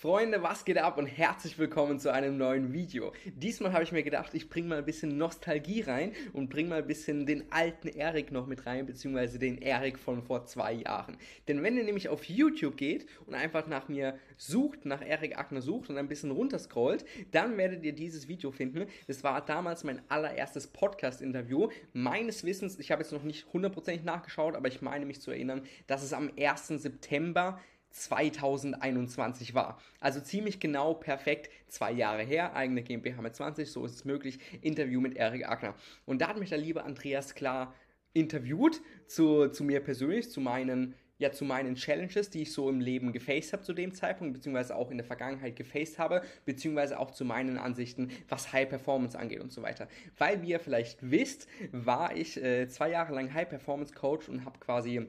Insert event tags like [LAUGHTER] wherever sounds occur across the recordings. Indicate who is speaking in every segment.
Speaker 1: Freunde, was geht ab und herzlich willkommen zu einem neuen Video. Diesmal habe ich mir gedacht, ich bringe mal ein bisschen Nostalgie rein und bringe mal ein bisschen den alten Erik noch mit rein, beziehungsweise den Erik von vor zwei Jahren. Denn wenn ihr nämlich auf YouTube geht und einfach nach mir sucht, nach Erik Agner sucht und ein bisschen runterscrollt, dann werdet ihr dieses Video finden. Das war damals mein allererstes Podcast-Interview. Meines Wissens, ich habe jetzt noch nicht hundertprozentig nachgeschaut, aber ich meine mich zu erinnern, dass es am 1. September 2021 war. Also ziemlich genau perfekt zwei Jahre her, eigene GmbH mit 20, so ist es möglich. Interview mit Erik Agner. Und da hat mich der liebe Andreas klar interviewt zu, zu mir persönlich, zu meinen ja zu meinen Challenges, die ich so im Leben gefaced habe zu dem Zeitpunkt, beziehungsweise auch in der Vergangenheit gefaced habe, beziehungsweise auch zu meinen Ansichten, was High Performance angeht und so weiter. Weil, wie ihr vielleicht wisst, war ich äh, zwei Jahre lang High Performance Coach und habe quasi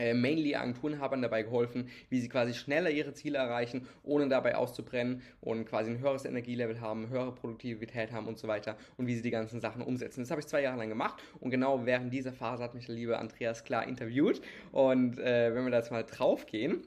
Speaker 1: äh, mainly Agenturenhabern dabei geholfen, wie sie quasi schneller ihre Ziele erreichen, ohne dabei auszubrennen und quasi ein höheres Energielevel haben, höhere Produktivität haben und so weiter und wie sie die ganzen Sachen umsetzen. Das habe ich zwei Jahre lang gemacht und genau während dieser Phase hat mich der liebe Andreas Klar interviewt und äh, wenn wir da jetzt mal drauf gehen,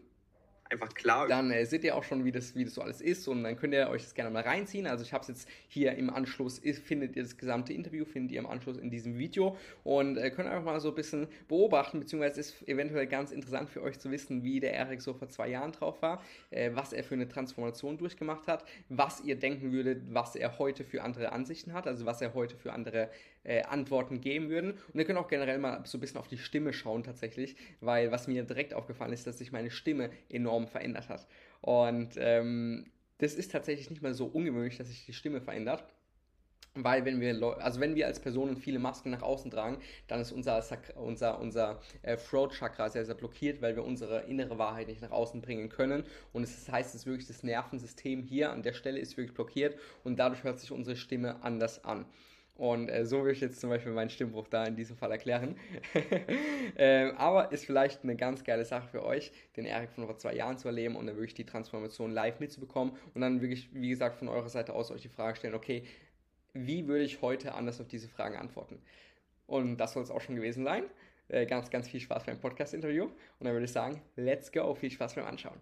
Speaker 1: einfach klar. Dann äh, seht ihr auch schon, wie das, wie das so alles ist und dann könnt ihr euch das gerne mal reinziehen. Also ich habe es jetzt hier im Anschluss, findet ihr das gesamte Interview, findet ihr im Anschluss in diesem Video und äh, könnt einfach mal so ein bisschen beobachten, beziehungsweise ist eventuell ganz interessant für euch zu wissen, wie der Erik so vor zwei Jahren drauf war, äh, was er für eine Transformation durchgemacht hat, was ihr denken würdet, was er heute für andere Ansichten hat, also was er heute für andere äh, Antworten geben würden. Und ihr könnt auch generell mal so ein bisschen auf die Stimme schauen tatsächlich, weil was mir direkt aufgefallen ist, dass sich meine Stimme enorm verändert hat. Und ähm, das ist tatsächlich nicht mal so ungewöhnlich, dass sich die Stimme verändert. Weil wenn wir, also wenn wir als Personen viele Masken nach außen tragen, dann ist unser, unser, unser äh, Throat-Chakra sehr, sehr blockiert, weil wir unsere innere Wahrheit nicht nach außen bringen können. Und das heißt, es wirklich das Nervensystem hier an der Stelle ist wirklich blockiert und dadurch hört sich unsere Stimme anders an. Und äh, so würde ich jetzt zum Beispiel meinen Stimmbruch da in diesem Fall erklären. [LAUGHS] ähm, aber ist vielleicht eine ganz geile Sache für euch, den Erik von vor zwei Jahren zu erleben und dann wirklich die Transformation live mitzubekommen und dann wirklich, wie gesagt, von eurer Seite aus euch die Frage stellen, okay, wie würde ich heute anders auf diese Fragen antworten? Und das soll es auch schon gewesen sein. Äh, ganz, ganz viel Spaß beim Podcast-Interview. Und dann würde ich sagen, let's go. Viel Spaß beim Anschauen.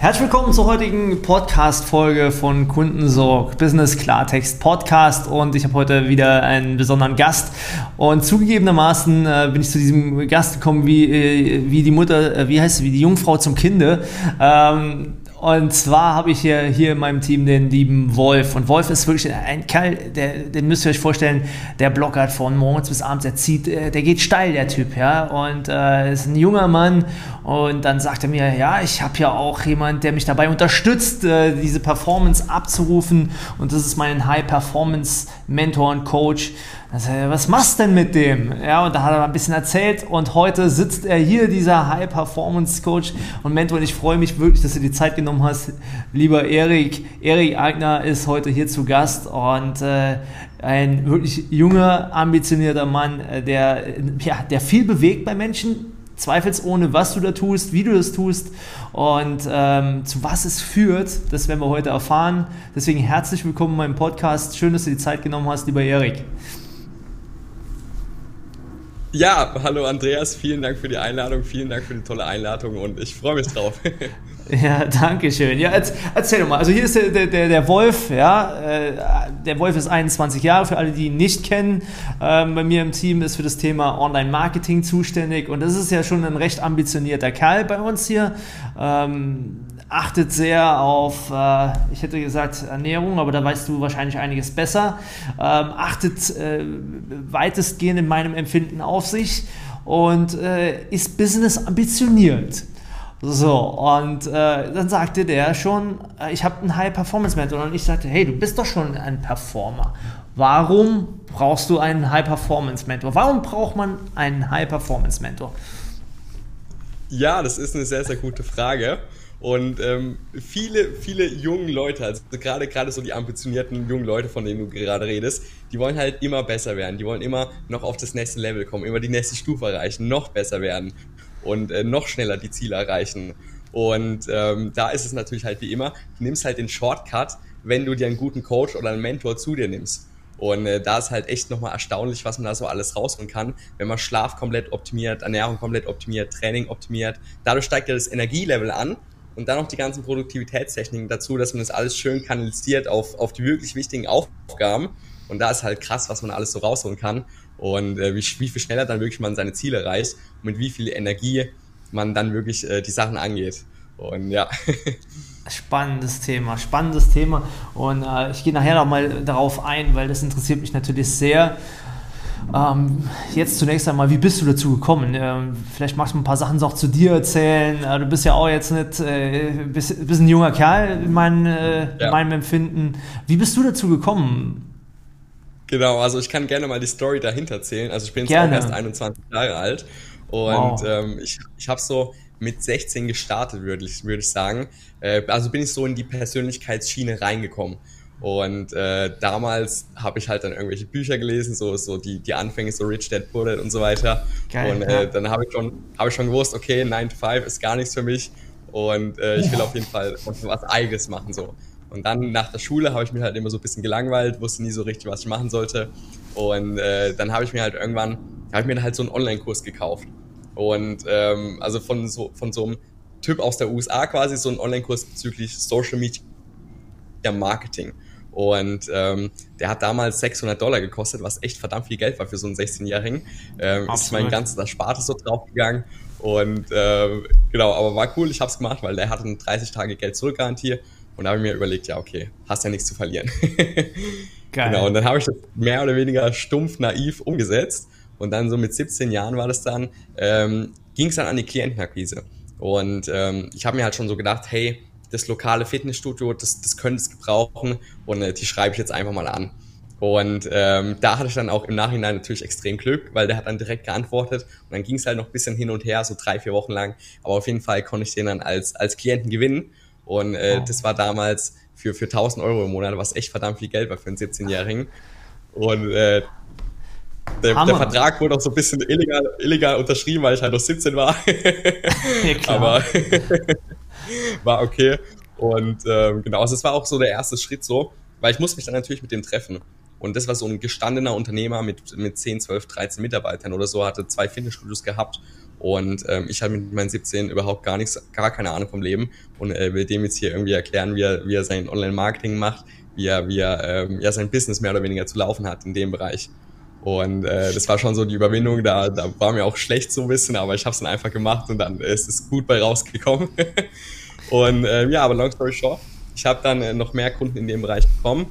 Speaker 2: Herzlich willkommen zur heutigen Podcast-Folge von Kundensorg Business Klartext Podcast und ich habe heute wieder einen besonderen Gast und zugegebenermaßen äh, bin ich zu diesem Gast gekommen wie, äh, wie die Mutter, äh, wie heißt sie, wie die Jungfrau zum Kinde. Ähm, und zwar habe ich hier, hier in meinem Team den lieben Wolf. Und Wolf ist wirklich ein Kerl, der, den müsst ihr euch vorstellen, der blockert von morgens bis abends, der zieht, äh, der geht steil, der Typ, ja. Und äh, ist ein junger Mann. Und dann sagt er mir, ja, ich habe ja auch jemand, der mich dabei unterstützt, äh, diese Performance abzurufen. Und das ist mein High-Performance-Mentor und Coach. Also, was machst denn mit dem? Ja, und da hat er ein bisschen erzählt und heute sitzt er hier, dieser High-Performance-Coach und Mentor und ich freue mich wirklich, dass du die Zeit genommen hast. Lieber Erik, Erik Agner ist heute hier zu Gast und äh, ein wirklich junger, ambitionierter Mann, äh, der, ja, der viel bewegt bei Menschen, zweifelsohne, was du da tust, wie du das tust und ähm, zu was es führt, das werden wir heute erfahren. Deswegen herzlich willkommen in meinem Podcast. Schön, dass du die Zeit genommen hast, lieber Erik.
Speaker 1: Ja, hallo Andreas, vielen Dank für die Einladung, vielen Dank für die tolle Einladung und ich freue mich drauf. [LAUGHS]
Speaker 2: Ja, danke schön. Ja, erzähl doch mal. Also hier ist der, der, der Wolf, ja. Äh, der Wolf ist 21 Jahre, für alle, die ihn nicht kennen. Ähm, bei mir im Team ist für das Thema Online-Marketing zuständig und das ist ja schon ein recht ambitionierter Kerl bei uns hier. Achtet sehr auf, äh, ich hätte gesagt Ernährung, aber da weißt du wahrscheinlich einiges besser. Ähm, achtet äh, weitestgehend in meinem Empfinden auf sich und äh, ist business ambitioniert. So, und äh, dann sagte der schon, äh, ich habe einen High-Performance-Mentor. Und ich sagte, hey, du bist doch schon ein Performer. Warum brauchst du einen High-Performance-Mentor? Warum braucht man einen High-Performance-Mentor?
Speaker 1: Ja, das ist eine sehr, sehr gute Frage. Und ähm, viele, viele junge Leute, also gerade gerade so die ambitionierten jungen Leute, von denen du gerade redest, die wollen halt immer besser werden. Die wollen immer noch auf das nächste Level kommen, immer die nächste Stufe erreichen, noch besser werden und äh, noch schneller die Ziele erreichen. Und ähm, da ist es natürlich halt wie immer, du nimmst halt den Shortcut, wenn du dir einen guten Coach oder einen Mentor zu dir nimmst. Und äh, da ist halt echt nochmal erstaunlich, was man da so alles rausholen kann, wenn man Schlaf komplett optimiert, Ernährung komplett optimiert, Training optimiert. Dadurch steigt ja das Energielevel an
Speaker 3: und dann noch die ganzen Produktivitätstechniken dazu, dass man das alles schön kanalisiert auf, auf die wirklich wichtigen Aufgaben. Und da ist halt krass, was man alles so rausholen kann und äh, wie, wie viel schneller dann wirklich man seine Ziele erreicht und mit wie viel Energie man dann wirklich äh, die Sachen angeht. Und ja. [LAUGHS]
Speaker 2: Spannendes Thema, spannendes Thema. Und äh, ich gehe nachher nochmal darauf ein, weil das interessiert mich natürlich sehr. Ähm, jetzt zunächst einmal, wie bist du dazu gekommen? Ähm, vielleicht magst du ein paar Sachen auch zu dir erzählen. Äh, du bist ja auch jetzt nicht, äh, bist, bist ein junger Kerl in, mein, äh, ja. in meinem Empfinden. Wie bist du dazu gekommen?
Speaker 3: Genau, also ich kann gerne mal die Story dahinter erzählen. Also ich bin jetzt auch erst 21 Jahre alt und wow. ähm, ich, ich habe so mit 16 gestartet, würde ich, würd ich sagen. Äh, also bin ich so in die Persönlichkeitsschiene reingekommen. Und äh, damals habe ich halt dann irgendwelche Bücher gelesen, so, so die, die Anfänge, so Rich Dad Poor Dad und so weiter. Geil, und äh, ja. dann habe ich, schon hab ich schon gewusst, okay, 9 to 5 ist gar nichts für mich. Und äh, ich will auf jeden Fall was Eigenes machen. so. Und dann nach der Schule habe ich mich halt immer so ein bisschen gelangweilt, wusste nie so richtig, was ich machen sollte. Und äh, dann habe ich mir halt irgendwann, habe ich mir halt so einen Online-Kurs gekauft. Und ähm, also von so, von so einem Typ aus der USA quasi, so einen Online-Kurs bezüglich Social Media Marketing. Und ähm, der hat damals 600 Dollar gekostet, was echt verdammt viel Geld war für so einen 16-Jährigen. Ähm, ist mein ganzes Erspartes so draufgegangen. Und äh, genau, aber war cool, ich habe es gemacht, weil der hatte eine 30 Tage Geld zurückgarantie. Und da habe ich mir überlegt, ja, okay, hast ja nichts zu verlieren. [LAUGHS] Geil. Genau, und dann habe ich das mehr oder weniger stumpf naiv umgesetzt und dann so mit 17 Jahren war das dann, ähm, ging es dann an die Klientenakquise. Und ähm, ich habe mir halt schon so gedacht, hey, das lokale Fitnessstudio, das, das könnte es gebrauchen und äh, die schreibe ich jetzt einfach mal an. Und ähm, da hatte ich dann auch im Nachhinein natürlich extrem Glück, weil der hat dann direkt geantwortet und dann ging es halt noch ein bisschen hin und her, so drei, vier Wochen lang. Aber auf jeden Fall konnte ich den dann als, als Klienten gewinnen. Und äh, wow. das war damals für, für 1000 Euro im Monat, was echt verdammt viel Geld war für einen 17-Jährigen. Und äh, der, der, Vertrag wurde auch so ein bisschen illegal, illegal unterschrieben, weil ich halt noch 17 war. [LAUGHS] ja, klar. Aber [LAUGHS] war okay. Und ähm, genau, also es war auch so der erste Schritt so, weil ich musste mich dann natürlich mit dem treffen. Und das war so ein gestandener Unternehmer mit, mit 10, 12, 13 Mitarbeitern oder so, hatte zwei Fitnessstudios gehabt. Und ähm, ich hatte mit meinen 17 überhaupt gar nichts, gar keine Ahnung vom Leben und äh, will dem jetzt hier irgendwie erklären, wie er, wie er sein Online-Marketing macht, wie er, wie er ähm, ja, sein Business mehr oder weniger zu laufen hat in dem Bereich. Und äh, das war schon so die Überwindung, da, da war mir auch schlecht so ein bisschen, aber ich habe es dann einfach gemacht und dann ist es gut bei rausgekommen. [LAUGHS] und äh, ja, aber long story short, ich habe dann äh, noch mehr Kunden in dem Bereich bekommen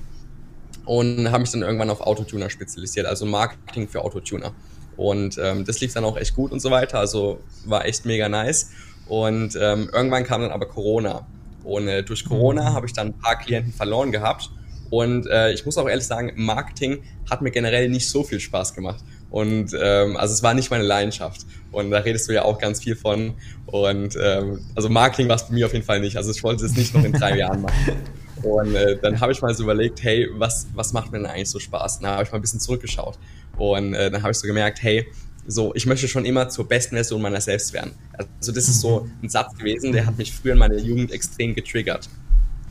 Speaker 3: und habe mich dann irgendwann auf Autotuner spezialisiert, also Marketing für Autotuner. Und ähm, das lief dann auch echt gut und so weiter, also war echt mega nice. Und ähm, irgendwann kam dann aber Corona. Und äh, durch Corona habe ich dann ein paar Klienten verloren gehabt und äh, ich muss auch ehrlich sagen, Marketing hat mir generell nicht so viel Spaß gemacht. Und ähm, also es war nicht meine Leidenschaft. Und da redest du ja auch ganz viel von. Und ähm, also Marketing war es bei mir auf jeden Fall nicht. Also ich wollte es nicht noch in drei [LAUGHS] Jahren machen. Und äh, dann habe ich mal so überlegt, hey, was, was macht mir denn eigentlich so Spaß? Und dann habe ich mal ein bisschen zurückgeschaut. Und äh, dann habe ich so gemerkt, hey, so, ich möchte schon immer zur besten Version meiner selbst werden. Also das ist so ein Satz gewesen, der hat mich früher in meiner Jugend extrem getriggert.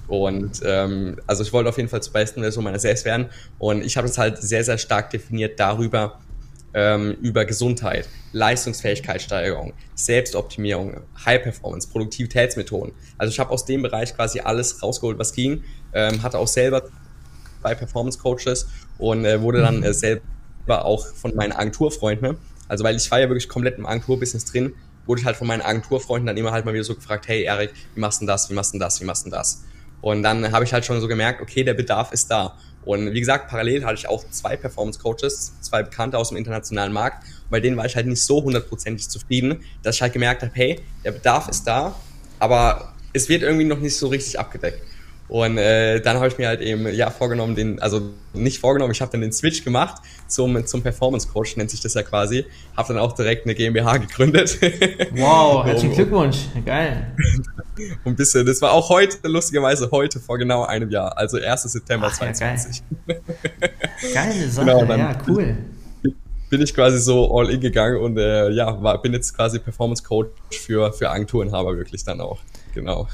Speaker 3: Und ähm, also ich wollte auf jeden Fall zur besten Version meiner selbst werden. Und ich habe es halt sehr, sehr stark definiert darüber, ähm, über Gesundheit, Leistungsfähigkeitssteigerung, Selbstoptimierung, High Performance, Produktivitätsmethoden. Also ich habe aus dem Bereich quasi alles rausgeholt, was ging. Ähm, hatte auch selber zwei Performance Coaches und äh, wurde dann äh, selber auch von meinen Agenturfreunden, also weil ich war ja wirklich komplett im Agenturbusiness drin, wurde ich halt von meinen Agenturfreunden dann immer halt mal wieder so gefragt, hey Erik, wie machst du das, wie machst du das, wie machst du das? Und dann habe ich halt schon so gemerkt, okay, der Bedarf ist da. Und wie gesagt, parallel hatte ich auch zwei Performance Coaches, zwei Bekannte aus dem internationalen Markt. Und bei denen war ich halt nicht so hundertprozentig zufrieden, dass ich halt gemerkt habe, hey, der Bedarf ist da, aber es wird irgendwie noch nicht so richtig abgedeckt. Und äh, dann habe ich mir halt eben ja vorgenommen, den, also nicht vorgenommen, ich habe dann den Switch gemacht zum, zum Performance Coach, nennt sich das ja quasi. Habe dann auch direkt eine GmbH gegründet. [LAUGHS]
Speaker 2: Wow, herzlichen Glückwunsch, geil. [LAUGHS]
Speaker 3: Und bisschen, das war auch heute, lustigerweise heute vor genau einem Jahr, also 1. September Ach, 2020.
Speaker 2: Ja, geil. [LAUGHS] Geile Sache, genau, ja, cool.
Speaker 3: Bin ich quasi so all in gegangen und äh, ja, war, bin jetzt quasi Performance Coach für, für Agenturenhaber wirklich dann auch.
Speaker 2: Genau.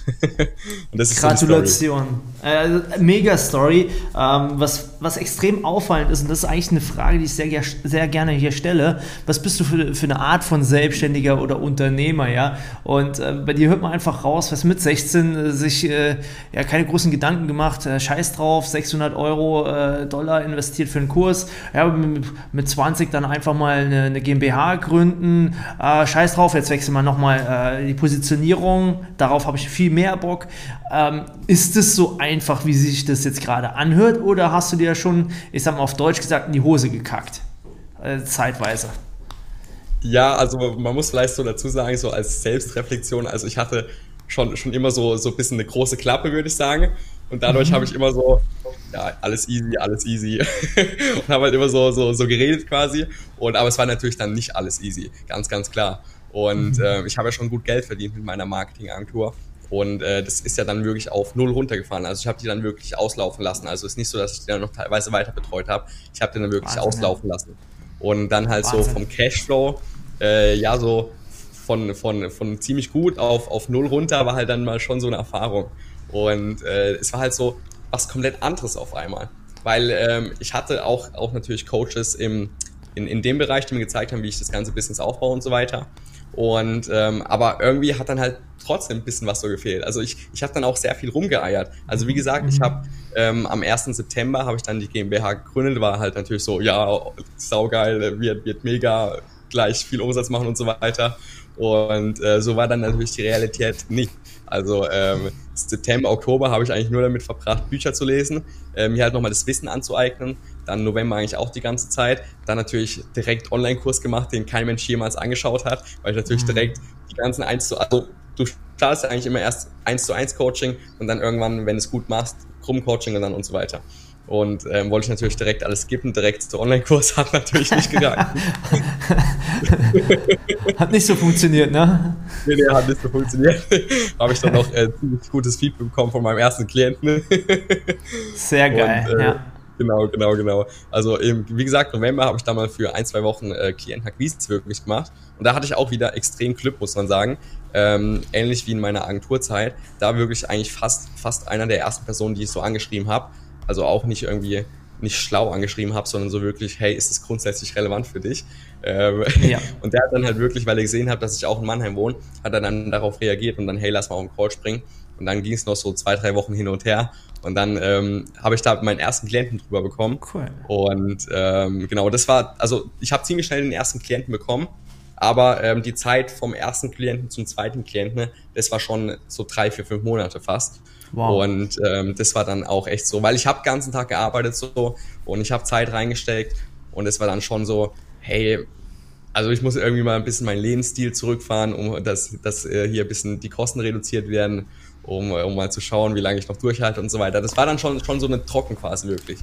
Speaker 2: [LAUGHS] Gratulation. So äh, mega Story. Ähm, was, was extrem auffallend ist, und das ist eigentlich eine Frage, die ich sehr, sehr gerne hier stelle. Was bist du für, für eine Art von Selbstständiger oder Unternehmer, ja? Und äh, bei dir hört man einfach raus, was mit 16 äh, sich äh, ja keine großen Gedanken gemacht, äh, scheiß drauf, 600 Euro, äh, Dollar investiert für einen Kurs, ja, mit, mit 20 dann einfach mal eine, eine GmbH gründen, scheiß drauf, jetzt wechseln wir nochmal die Positionierung, darauf habe ich viel mehr Bock. Ähm, ist es so einfach, wie sich das jetzt gerade anhört, oder hast du dir schon, ich sag mal auf Deutsch gesagt, in die Hose gekackt? Äh, zeitweise.
Speaker 3: Ja, also man muss vielleicht so dazu sagen, so als Selbstreflexion, also ich hatte schon, schon immer so, so ein bisschen eine große Klappe, würde ich sagen. Und dadurch mhm. habe ich immer so, ja, alles easy, alles easy. [LAUGHS] und habe halt immer so, so, so geredet quasi. Und, aber es war natürlich dann nicht alles easy, ganz, ganz klar. Und mhm. äh, ich habe ja schon gut Geld verdient mit meiner Marketingagentur. Und äh, das ist ja dann wirklich auf null runtergefahren. Also ich habe die dann wirklich auslaufen lassen. Also es ist nicht so, dass ich die dann noch teilweise weiter betreut habe. Ich habe die dann wirklich Wahnsinn, auslaufen ja. lassen. Und dann halt Wahnsinn. so vom Cashflow, äh, ja, so von, von, von ziemlich gut auf, auf null runter war halt dann mal schon so eine Erfahrung. Und äh, es war halt so was komplett anderes auf einmal. Weil ähm, ich hatte auch, auch natürlich Coaches im, in, in dem Bereich, die mir gezeigt haben, wie ich das ganze Business aufbaue und so weiter. Und ähm, aber irgendwie hat dann halt trotzdem ein bisschen was so gefehlt. Also ich, ich habe dann auch sehr viel rumgeeiert. Also wie gesagt, ich mhm. habe ähm, am 1. September habe ich dann die GmbH gegründet, war halt natürlich so, ja, saugeil, wird, wird mega gleich viel Umsatz machen und so weiter. Und äh, so war dann natürlich die Realität nicht. Also ähm, September, Oktober habe ich eigentlich nur damit verbracht, Bücher zu lesen, äh, mir halt nochmal das Wissen anzueignen. Dann November eigentlich auch die ganze Zeit. Dann natürlich direkt Online-Kurs gemacht, den kein Mensch jemals angeschaut hat, weil ich natürlich mhm. direkt die ganzen 1 zu, also du startest ja eigentlich immer erst 1 zu 1 Coaching und dann irgendwann, wenn du es gut machst, Gruppen-Coaching und dann und so weiter. Und ähm, wollte ich natürlich direkt alles skippen, direkt zu Online-Kurs, hat natürlich nicht gegangen. [LAUGHS]
Speaker 2: hat nicht so funktioniert, ne?
Speaker 3: Nee, nee, hat nicht so funktioniert. [LAUGHS] Habe ich dann noch äh, ziemlich gutes Feedback bekommen von meinem ersten Klienten.
Speaker 2: Sehr geil, und, äh, ja.
Speaker 3: Genau, genau, genau. Also eben, wie gesagt, November habe ich da mal für ein, zwei Wochen äh, Klientenakquise wirklich gemacht. Und da hatte ich auch wieder extrem Glück, muss man sagen. Ähm, ähnlich wie in meiner Agenturzeit. Da wirklich eigentlich fast, fast einer der ersten Personen, die ich so angeschrieben habe. Also auch nicht irgendwie nicht schlau angeschrieben habe, sondern so wirklich, hey, ist das grundsätzlich relevant für dich? Ähm, ja. [LAUGHS] Und der hat dann halt wirklich, weil er gesehen hat, dass ich auch in Mannheim wohne, hat er dann darauf reagiert und dann, hey, lass mal auf den Call springen. Und dann ging es noch so zwei, drei Wochen hin und her. Und dann ähm, habe ich da meinen ersten Klienten drüber bekommen. Cool. Und ähm, genau, das war, also ich habe ziemlich schnell den ersten Klienten bekommen. Aber ähm, die Zeit vom ersten Klienten zum zweiten Klienten, das war schon so drei, vier, fünf Monate fast. Wow. Und ähm, das war dann auch echt so, weil ich habe ganzen Tag gearbeitet so und ich habe Zeit reingesteckt und es war dann schon so, hey, also ich muss irgendwie mal ein bisschen meinen Lebensstil zurückfahren, um dass, dass äh, hier ein bisschen die Kosten reduziert werden um, um mal zu schauen, wie lange ich noch durchhalte und so weiter. Das war dann schon, schon so eine Trockenphase wirklich.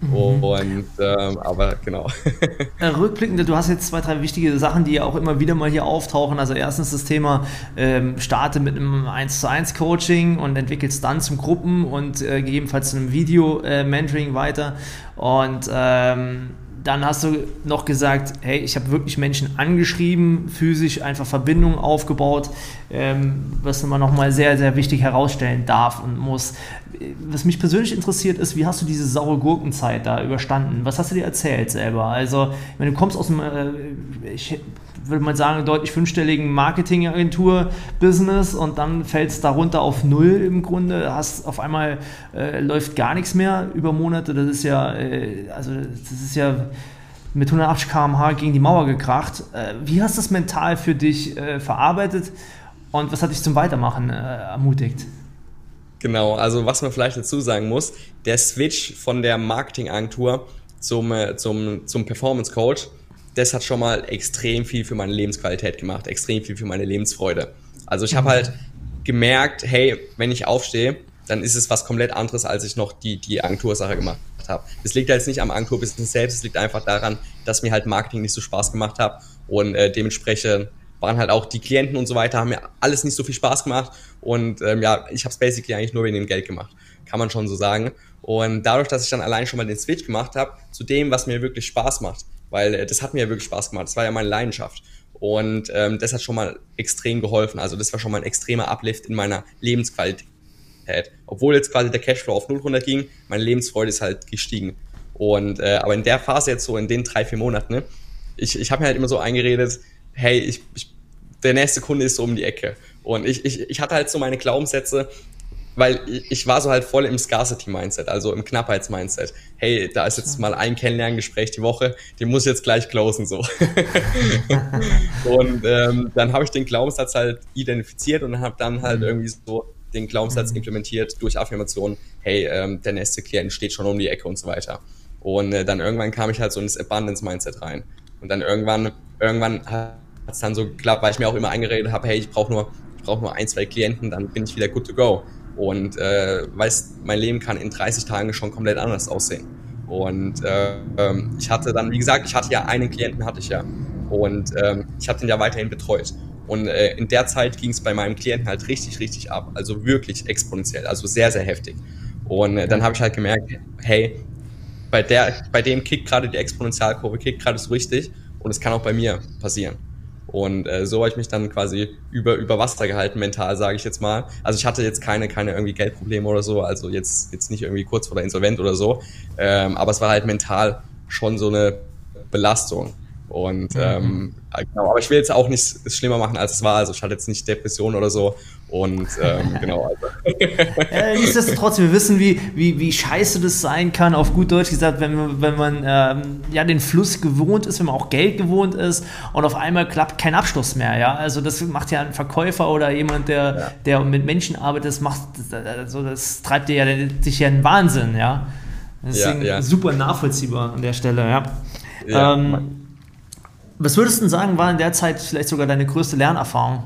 Speaker 3: Mhm. Und ähm, aber genau. [LAUGHS]
Speaker 2: Rückblickend, du hast jetzt zwei, drei wichtige Sachen, die ja auch immer wieder mal hier auftauchen. Also erstens das Thema, ähm, starte mit einem 1 zu 1 Coaching und entwickelst dann zum Gruppen und äh, gegebenenfalls zu einem Video-Mentoring äh, weiter. Und ähm, dann hast du noch gesagt, hey, ich habe wirklich Menschen angeschrieben, physisch einfach Verbindungen aufgebaut, ähm, was man nochmal sehr, sehr wichtig herausstellen darf und muss. Was mich persönlich interessiert ist, wie hast du diese saure Gurkenzeit da überstanden? Was hast du dir erzählt selber? Also, wenn du kommst aus dem, äh, ich würde mal sagen, deutlich fünfstelligen Marketingagentur-Business und dann fällt es darunter auf null im Grunde. Hast auf einmal äh, läuft gar nichts mehr über Monate. Das ist ja, äh, also das ist ja mit 180 km/h gegen die Mauer gekracht. Äh, wie hast du das mental für dich äh, verarbeitet und was hat dich zum Weitermachen äh, ermutigt?
Speaker 3: Genau, also was man vielleicht dazu sagen muss, der Switch von der Marketingagentur zum, äh, zum, zum Performance Coach das hat schon mal extrem viel für meine Lebensqualität gemacht, extrem viel für meine Lebensfreude. Also ich habe halt gemerkt, hey, wenn ich aufstehe, dann ist es was komplett anderes, als ich noch die, die Agentursache gemacht habe. Das liegt jetzt nicht am Agenturbusiness selbst, es liegt einfach daran, dass mir halt Marketing nicht so Spaß gemacht hat und äh, dementsprechend waren halt auch die Klienten und so weiter, haben mir alles nicht so viel Spaß gemacht und ähm, ja, ich habe es basically eigentlich nur wegen dem Geld gemacht, kann man schon so sagen. Und dadurch, dass ich dann allein schon mal den Switch gemacht habe zu dem, was mir wirklich Spaß macht, weil äh, das hat mir ja wirklich Spaß gemacht. Das war ja meine Leidenschaft. Und ähm, das hat schon mal extrem geholfen. Also das war schon mal ein extremer Uplift in meiner Lebensqualität. Obwohl jetzt quasi der Cashflow auf null runterging, meine Lebensfreude ist halt gestiegen. Und äh, aber in der Phase jetzt so in den drei, vier Monaten, ne, ich, ich habe mir halt immer so eingeredet, hey, ich, ich, der nächste Kunde ist so um die Ecke. Und ich, ich, ich hatte halt so meine Glaubenssätze, weil ich war so halt voll im Scarcity-Mindset, also im Knappheits-Mindset. Hey, da ist jetzt mal ein Kennenlerngespräch die Woche, den muss ich jetzt gleich closen so. [LAUGHS] und ähm, dann habe ich den Glaubenssatz halt identifiziert und habe dann halt mhm. irgendwie so den Glaubenssatz mhm. implementiert durch Affirmationen, hey, ähm, der nächste Klient steht schon um die Ecke und so weiter. Und äh, dann irgendwann kam ich halt so ins Abundance-Mindset rein. Und dann irgendwann, irgendwann hat es dann so geklappt, weil ich mir auch immer eingeredet habe, hey, ich brauche nur, ich nur ein, zwei Klienten, dann bin ich wieder good to go. Und äh, weiß, mein Leben kann in 30 Tagen schon komplett anders aussehen. Und äh, ich hatte dann, wie gesagt, ich hatte ja einen Klienten, hatte ich ja. Und ähm, ich habe den ja weiterhin betreut. Und äh, in der Zeit ging es bei meinem Klienten halt richtig, richtig ab. Also wirklich exponentiell, also sehr, sehr heftig. Und äh, dann habe ich halt gemerkt, hey, bei, der, bei dem kickt gerade die Exponentialkurve, kickt gerade so richtig. Und es kann auch bei mir passieren. Und äh, so habe ich mich dann quasi über, über Wasser gehalten, mental, sage ich jetzt mal. Also ich hatte jetzt keine, keine irgendwie Geldprobleme oder so, also jetzt, jetzt nicht irgendwie kurz vor der Insolvent oder so. Ähm, aber es war halt mental schon so eine Belastung. Und mhm. ähm, genau, aber ich will jetzt auch nicht es schlimmer machen, als es war. Also ich hatte jetzt nicht Depression oder so. Und ähm, [LAUGHS] genau. Also.
Speaker 2: nichtsdestotrotz, wir wissen, wie, wie, wie scheiße das sein kann, auf gut Deutsch gesagt, wenn man, wenn man ähm, ja, den Fluss gewohnt ist, wenn man auch Geld gewohnt ist und auf einmal klappt kein Abschluss mehr. Ja? Also das macht ja ein Verkäufer oder jemand, der, ja. der mit Menschen arbeitet, das macht also das treibt dir ja sich ja einen Wahnsinn, ja. Deswegen ja, ja. super nachvollziehbar an der Stelle, ja. ja ähm, was würdest du sagen, war in der Zeit vielleicht sogar deine größte Lernerfahrung?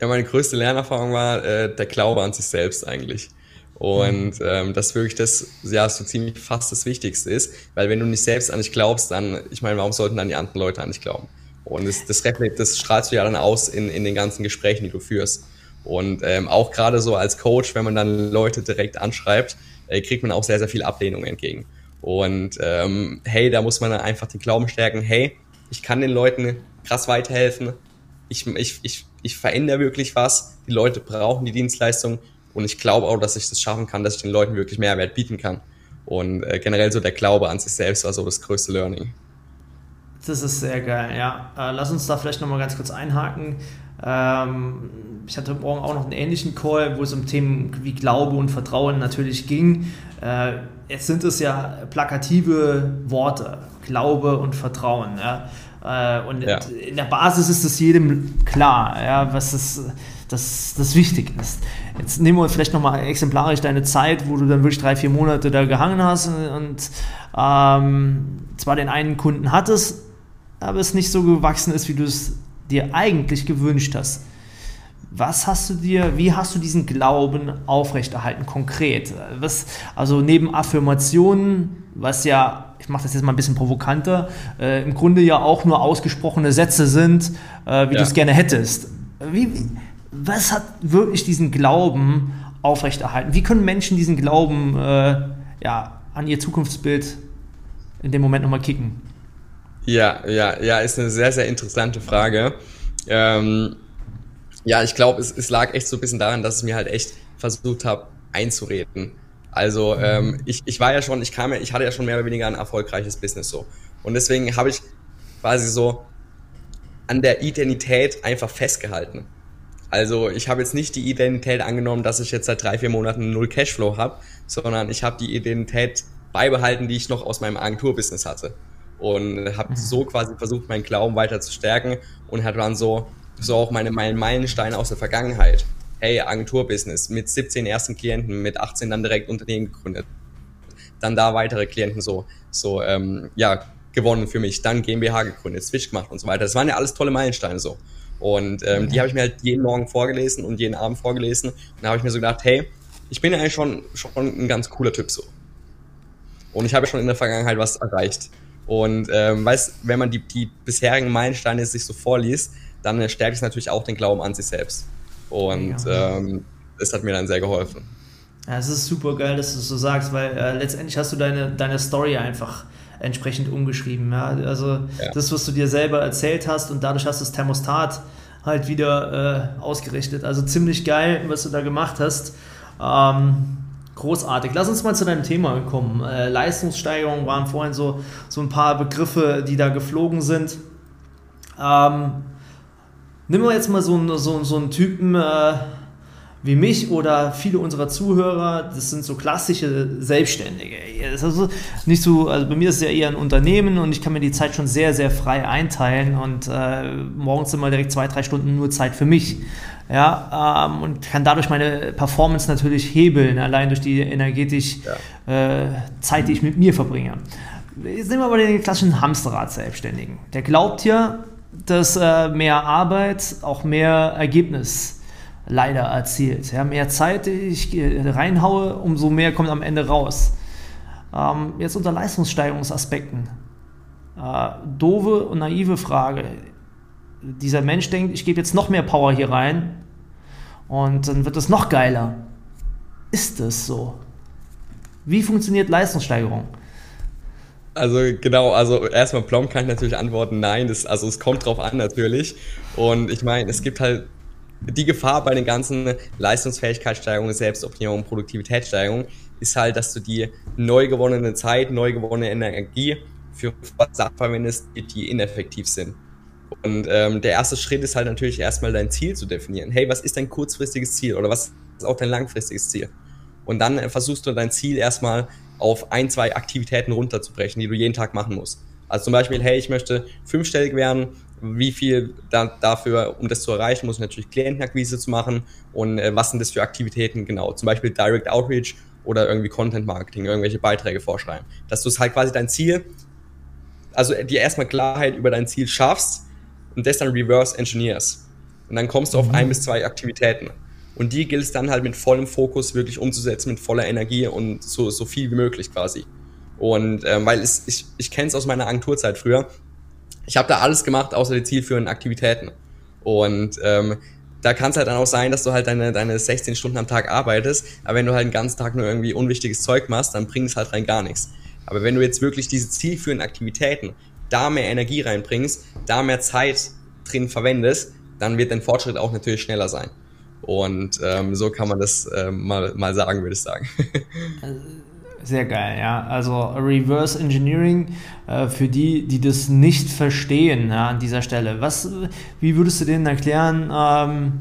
Speaker 3: Ja, meine größte Lernerfahrung war äh, der Glaube an sich selbst eigentlich. Und mhm. ähm, das wirklich das, ja, so ziemlich fast das Wichtigste ist, weil wenn du nicht selbst an dich glaubst, dann, ich meine, warum sollten dann die anderen Leute an dich glauben? Und das, das, das strahlst du ja dann aus in, in den ganzen Gesprächen, die du führst. Und ähm, auch gerade so als Coach, wenn man dann Leute direkt anschreibt, äh, kriegt man auch sehr, sehr viel Ablehnung entgegen. Und ähm, hey, da muss man dann einfach den Glauben stärken, hey, ich kann den Leuten krass weiterhelfen, ich, ich, ich, ich verändere wirklich was, die Leute brauchen die Dienstleistung und ich glaube auch, dass ich das schaffen kann, dass ich den Leuten wirklich Mehrwert bieten kann. Und äh, generell so der Glaube an sich selbst war so das größte Learning.
Speaker 2: Das ist sehr geil, ja. Äh, lass uns da vielleicht nochmal ganz kurz einhaken. Ähm, ich hatte morgen auch noch einen ähnlichen Call, wo es um Themen wie Glaube und Vertrauen natürlich ging. Äh, jetzt sind es ja plakative Worte, Glaube und Vertrauen. Äh, und ja. in der Basis ist es jedem klar, ja, was das, das, das wichtig ist. Jetzt nehmen wir vielleicht nochmal exemplarisch deine Zeit, wo du dann wirklich drei, vier Monate da gehangen hast und ähm, zwar den einen Kunden hattest, aber es nicht so gewachsen ist, wie du es dir eigentlich gewünscht hast. Was hast du dir, wie hast du diesen Glauben aufrechterhalten, konkret? Was, also neben Affirmationen, was ja, ich mache das jetzt mal ein bisschen provokanter, äh, im Grunde ja auch nur ausgesprochene Sätze sind, äh, wie ja. du es gerne hättest. Wie, was hat wirklich diesen Glauben aufrechterhalten? Wie können Menschen diesen Glauben äh, ja, an ihr Zukunftsbild in dem Moment nochmal kicken?
Speaker 3: Ja, ja, ja, ist eine sehr, sehr interessante Frage. Ähm, ja, ich glaube, es, es lag echt so ein bisschen daran, dass ich mir halt echt versucht habe einzureden. Also ähm, ich, ich war ja schon, ich kam ja, ich hatte ja schon mehr oder weniger ein erfolgreiches Business so. Und deswegen habe ich quasi so an der Identität einfach festgehalten. Also ich habe jetzt nicht die Identität angenommen, dass ich jetzt seit drei, vier Monaten null Cashflow habe, sondern ich habe die Identität beibehalten, die ich noch aus meinem Agenturbusiness hatte. Und habe mhm. so quasi versucht, meinen Glauben weiter zu stärken und hat dann so, so auch meine Meilensteine aus der Vergangenheit. Hey, Agenturbusiness mit 17 ersten Klienten, mit 18 dann direkt Unternehmen gegründet. Dann da weitere Klienten so, so ähm, ja, gewonnen für mich. Dann GmbH gegründet, Switch gemacht und so weiter. Das waren ja alles tolle Meilensteine so. Und ähm, die habe ich mir halt jeden Morgen vorgelesen und jeden Abend vorgelesen. Und da habe ich mir so gedacht, hey, ich bin ja eigentlich schon, schon ein ganz cooler Typ so. Und ich habe ja schon in der Vergangenheit was erreicht. Und ähm, weißt, wenn man die, die bisherigen Meilensteine sich so vorliest, dann stärkt es natürlich auch den Glauben an sich selbst. Und ja. ähm, das hat mir dann sehr geholfen.
Speaker 2: Ja, es ist super geil, dass du es so sagst, weil äh, letztendlich hast du deine, deine Story einfach entsprechend umgeschrieben. Ja? Also ja. das, was du dir selber erzählt hast und dadurch hast du das Thermostat halt wieder äh, ausgerichtet. Also ziemlich geil, was du da gemacht hast. Ähm, großartig. Lass uns mal zu deinem Thema kommen. Äh, Leistungssteigerung waren vorhin so, so ein paar Begriffe, die da geflogen sind. Ähm, nimm wir jetzt mal so, so, so einen Typen, äh, wie mich oder viele unserer Zuhörer, das sind so klassische Selbstständige. Also nicht so, also bei mir ist es ja eher ein Unternehmen und ich kann mir die Zeit schon sehr, sehr frei einteilen und äh, morgens immer direkt zwei, drei Stunden nur Zeit für mich. Ja, ähm, und kann dadurch meine Performance natürlich hebeln, allein durch die energetisch ja. äh, Zeit, die ich mit mir verbringe. Jetzt nehmen wir aber den klassischen Hamsterrad-Selbstständigen. Der glaubt ja, dass äh, mehr Arbeit auch mehr Ergebnis leider erzielt. Ja, mehr Zeit, die ich reinhaue, umso mehr kommt am Ende raus. Ähm, jetzt unter Leistungssteigerungsaspekten. Äh, doofe und naive Frage. Dieser Mensch denkt, ich gebe jetzt noch mehr Power hier rein und dann wird es noch geiler. Ist es so? Wie funktioniert Leistungssteigerung?
Speaker 3: Also genau, also erstmal plomb kann ich natürlich antworten, nein, das, also es kommt drauf an natürlich. Und ich meine, es gibt halt die Gefahr bei den ganzen Leistungsfähigkeitssteigerungen, Selbstoptimierung, Produktivitätssteigerung ist halt, dass du die neu gewonnene Zeit, neu gewonnene Energie für Sachen verwendest, die ineffektiv sind. Und ähm, der erste Schritt ist halt natürlich erstmal dein Ziel zu definieren. Hey, was ist dein kurzfristiges Ziel oder was ist auch dein langfristiges Ziel? Und dann äh, versuchst du dein Ziel erstmal auf ein, zwei Aktivitäten runterzubrechen, die du jeden Tag machen musst. Also zum Beispiel, hey, ich möchte fünfstellig werden, wie viel da, dafür, um das zu erreichen, muss ich natürlich Klientenakquise zu machen und äh, was sind das für Aktivitäten genau, zum Beispiel Direct Outreach oder irgendwie Content Marketing, irgendwelche Beiträge vorschreiben. Dass du es halt quasi dein Ziel, also dir erstmal Klarheit über dein Ziel schaffst und das dann reverse engineers. Und dann kommst du auf mhm. ein bis zwei Aktivitäten. Und die gilt es dann halt mit vollem Fokus wirklich umzusetzen, mit voller Energie und so, so viel wie möglich quasi. Und ähm, weil es, ich, ich kenne es aus meiner Agenturzeit früher, ich habe da alles gemacht, außer die zielführenden Aktivitäten. Und ähm, da kann es halt dann auch sein, dass du halt deine, deine 16 Stunden am Tag arbeitest, aber wenn du halt den ganzen Tag nur irgendwie unwichtiges Zeug machst, dann bringt es halt rein gar nichts. Aber wenn du jetzt wirklich diese zielführenden Aktivitäten, da mehr Energie reinbringst, da mehr Zeit drin verwendest, dann wird dein Fortschritt auch natürlich schneller sein. Und ähm, so kann man das ähm, mal, mal sagen, würde ich sagen. [LAUGHS]
Speaker 2: Sehr geil, ja. Also Reverse Engineering äh, für die, die das nicht verstehen ja, an dieser Stelle. Was, wie würdest du denen erklären, ähm,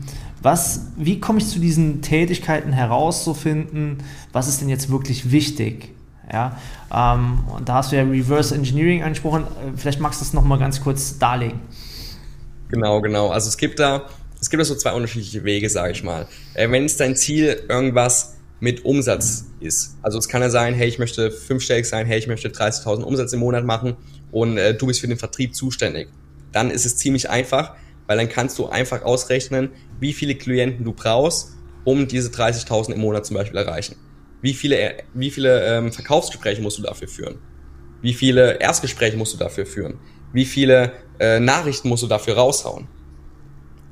Speaker 2: was, wie komme ich zu diesen Tätigkeiten herauszufinden, was ist denn jetzt wirklich wichtig? Ja, ähm, und da hast du ja Reverse Engineering angesprochen. Äh, vielleicht magst du das nochmal ganz kurz darlegen.
Speaker 3: Genau, genau. Also es gibt da, es gibt da so zwei unterschiedliche Wege, sage ich mal. Äh, wenn es dein Ziel irgendwas mit Umsatz ist. Also es kann ja sein, hey, ich möchte fünfstellig sein, hey, ich möchte 30.000 Umsatz im Monat machen und äh, du bist für den Vertrieb zuständig. Dann ist es ziemlich einfach, weil dann kannst du einfach ausrechnen, wie viele Klienten du brauchst, um diese 30.000 im Monat zum Beispiel erreichen. Wie viele, äh, wie viele ähm, Verkaufsgespräche musst du dafür führen? Wie viele Erstgespräche musst du dafür führen? Wie viele äh, Nachrichten musst du dafür raushauen?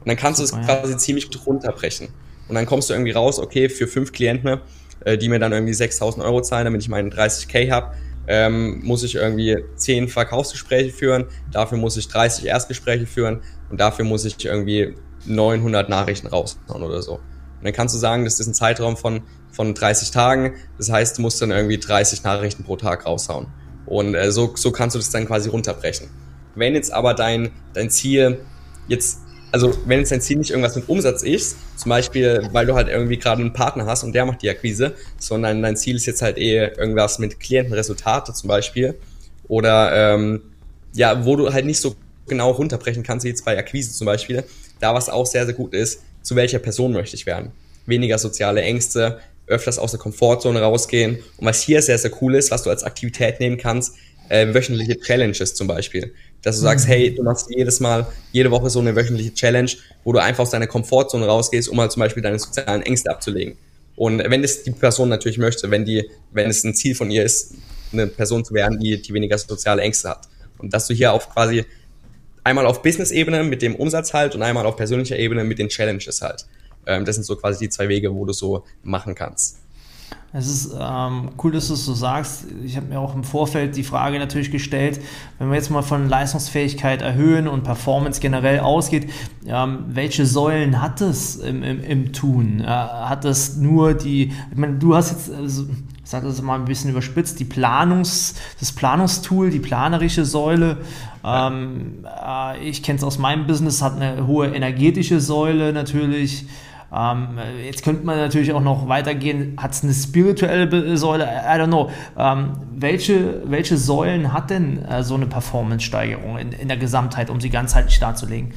Speaker 3: Und dann kannst du es quasi ziemlich gut runterbrechen. Und dann kommst du irgendwie raus, okay, für fünf Klienten, äh, die mir dann irgendwie 6000 Euro zahlen, damit ich meinen 30k habe, ähm, muss ich irgendwie zehn Verkaufsgespräche führen, dafür muss ich 30 Erstgespräche führen und dafür muss ich irgendwie 900 Nachrichten raushauen oder so. Und dann kannst du sagen, das ist ein Zeitraum von, von 30 Tagen, das heißt, du musst dann irgendwie 30 Nachrichten pro Tag raushauen. Und äh, so, so kannst du das dann quasi runterbrechen. Wenn jetzt aber dein, dein Ziel jetzt also wenn jetzt dein Ziel nicht irgendwas mit Umsatz ist, zum Beispiel, weil du halt irgendwie gerade einen Partner hast und der macht die Akquise, sondern dein Ziel ist jetzt halt eher irgendwas mit Klientenresultate zum Beispiel oder ähm, ja, wo du halt nicht so genau runterbrechen kannst, wie jetzt bei Akquise zum Beispiel, da was auch sehr, sehr gut ist, zu welcher Person möchte ich werden. Weniger soziale Ängste, öfters aus der Komfortzone rausgehen. Und was hier sehr, sehr cool ist, was du als Aktivität nehmen kannst, äh, wöchentliche Challenges zum Beispiel. Dass du sagst, mhm. hey, du machst jedes Mal, jede Woche so eine wöchentliche Challenge, wo du einfach aus deiner Komfortzone rausgehst, um mal zum Beispiel deine sozialen Ängste abzulegen. Und wenn es die Person natürlich möchte, wenn die, wenn es ein Ziel von ihr ist, eine Person zu werden, die, die weniger soziale Ängste hat. Und dass du hier auf quasi einmal auf Business-Ebene mit dem Umsatz halt und einmal auf persönlicher Ebene mit den Challenges halt. Ähm, das sind so quasi die zwei Wege, wo du so machen kannst.
Speaker 2: Es ist ähm, cool, dass du es so sagst. Ich habe mir auch im Vorfeld die Frage natürlich gestellt, wenn wir jetzt mal von Leistungsfähigkeit erhöhen und Performance generell ausgeht, ähm, welche Säulen hat es im, im, im Tun? Äh, hat es nur die, ich meine, du hast jetzt, also, ich sage das mal ein bisschen überspitzt, die Planungs, das Planungstool, die planerische Säule. Ähm, äh, ich kenne es aus meinem Business, hat eine hohe energetische Säule natürlich. Ähm, jetzt könnte man natürlich auch noch weitergehen. Hat es eine spirituelle Säule? I don't know. Ähm, welche, welche Säulen hat denn äh, so eine Performance-Steigerung in, in der Gesamtheit, um sie ganzheitlich darzulegen?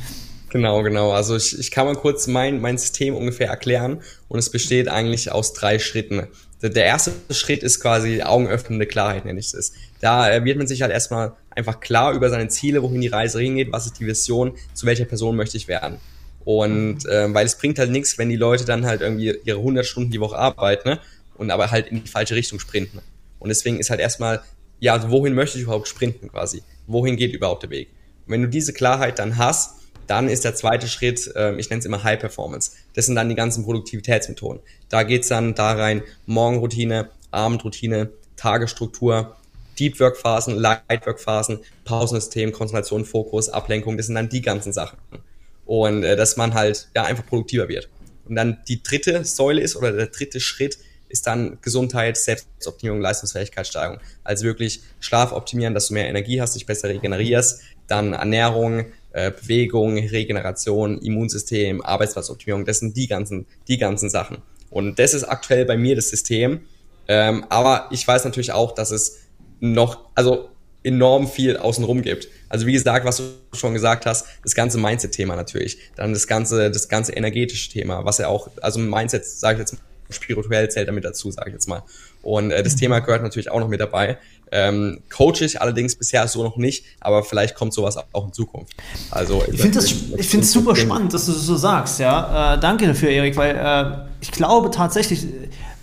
Speaker 3: Genau, genau. Also ich, ich kann mal kurz mein, mein System ungefähr erklären und es besteht eigentlich aus drei Schritten. Der erste Schritt ist quasi augenöffnende Klarheit, nenne ich es. Da äh, wird man sich halt erstmal einfach klar über seine Ziele, wohin die Reise hingeht, was ist die Vision, zu welcher Person möchte ich werden. Und äh, weil es bringt halt nichts, wenn die Leute dann halt irgendwie ihre 100 Stunden die Woche arbeiten ne? und aber halt in die falsche Richtung sprinten. Und deswegen ist halt erstmal, ja, also wohin möchte ich überhaupt sprinten quasi? Wohin geht überhaupt der Weg? Und wenn du diese Klarheit dann hast, dann ist der zweite Schritt, äh, ich nenne es immer High Performance. Das sind dann die ganzen Produktivitätsmethoden. Da geht's dann da rein, Morgenroutine, Abendroutine, Tagesstruktur, Deep Work Phasen, Light Work Phasen, Pausensystem, Konzentration, Fokus, Ablenkung, das sind dann die ganzen Sachen und äh, dass man halt ja einfach produktiver wird. Und dann die dritte Säule ist oder der dritte Schritt ist dann Gesundheit, Selbstoptimierung, Leistungsfähigkeitssteigerung. Also wirklich Schlaf optimieren, dass du mehr Energie hast, dich besser regenerierst, dann Ernährung, äh, Bewegung, Regeneration, Immunsystem, Arbeitsplatzoptimierung, das sind die ganzen, die ganzen Sachen. Und das ist aktuell bei mir das System. Ähm, aber ich weiß natürlich auch, dass es noch, also enorm viel außenrum gibt. Also wie gesagt, was du schon gesagt hast, das ganze Mindset-Thema natürlich, dann das ganze, das ganze energetische Thema, was ja auch, also Mindset, sage ich jetzt spirituell zählt damit dazu, sage ich jetzt mal. Und äh, das mhm. Thema gehört natürlich auch noch mit dabei. Ähm, coach ich allerdings bisher so noch nicht, aber vielleicht kommt sowas auch in Zukunft. Also
Speaker 2: ich finde es super spannend, dass du das so sagst. Ja, äh, danke dafür, Erik, weil äh, ich glaube tatsächlich,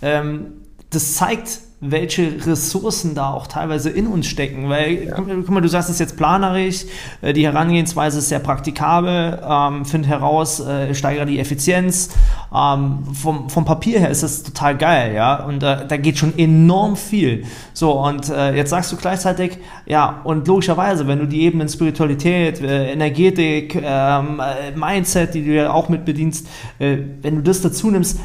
Speaker 2: ähm, das zeigt welche Ressourcen da auch teilweise in uns stecken. Weil, ja. guck mal, du sagst es jetzt planerisch, äh, die Herangehensweise ist sehr praktikabel, ähm, find heraus, äh, steigere die Effizienz. Ähm, vom, vom Papier her ist das total geil, ja. Und äh, da geht schon enorm viel. So, und äh, jetzt sagst du gleichzeitig, ja, und logischerweise, wenn du die Ebenen Spiritualität, äh, Energetik, ähm, äh, Mindset, die du ja auch mit bedienst, äh, wenn du das dazu nimmst,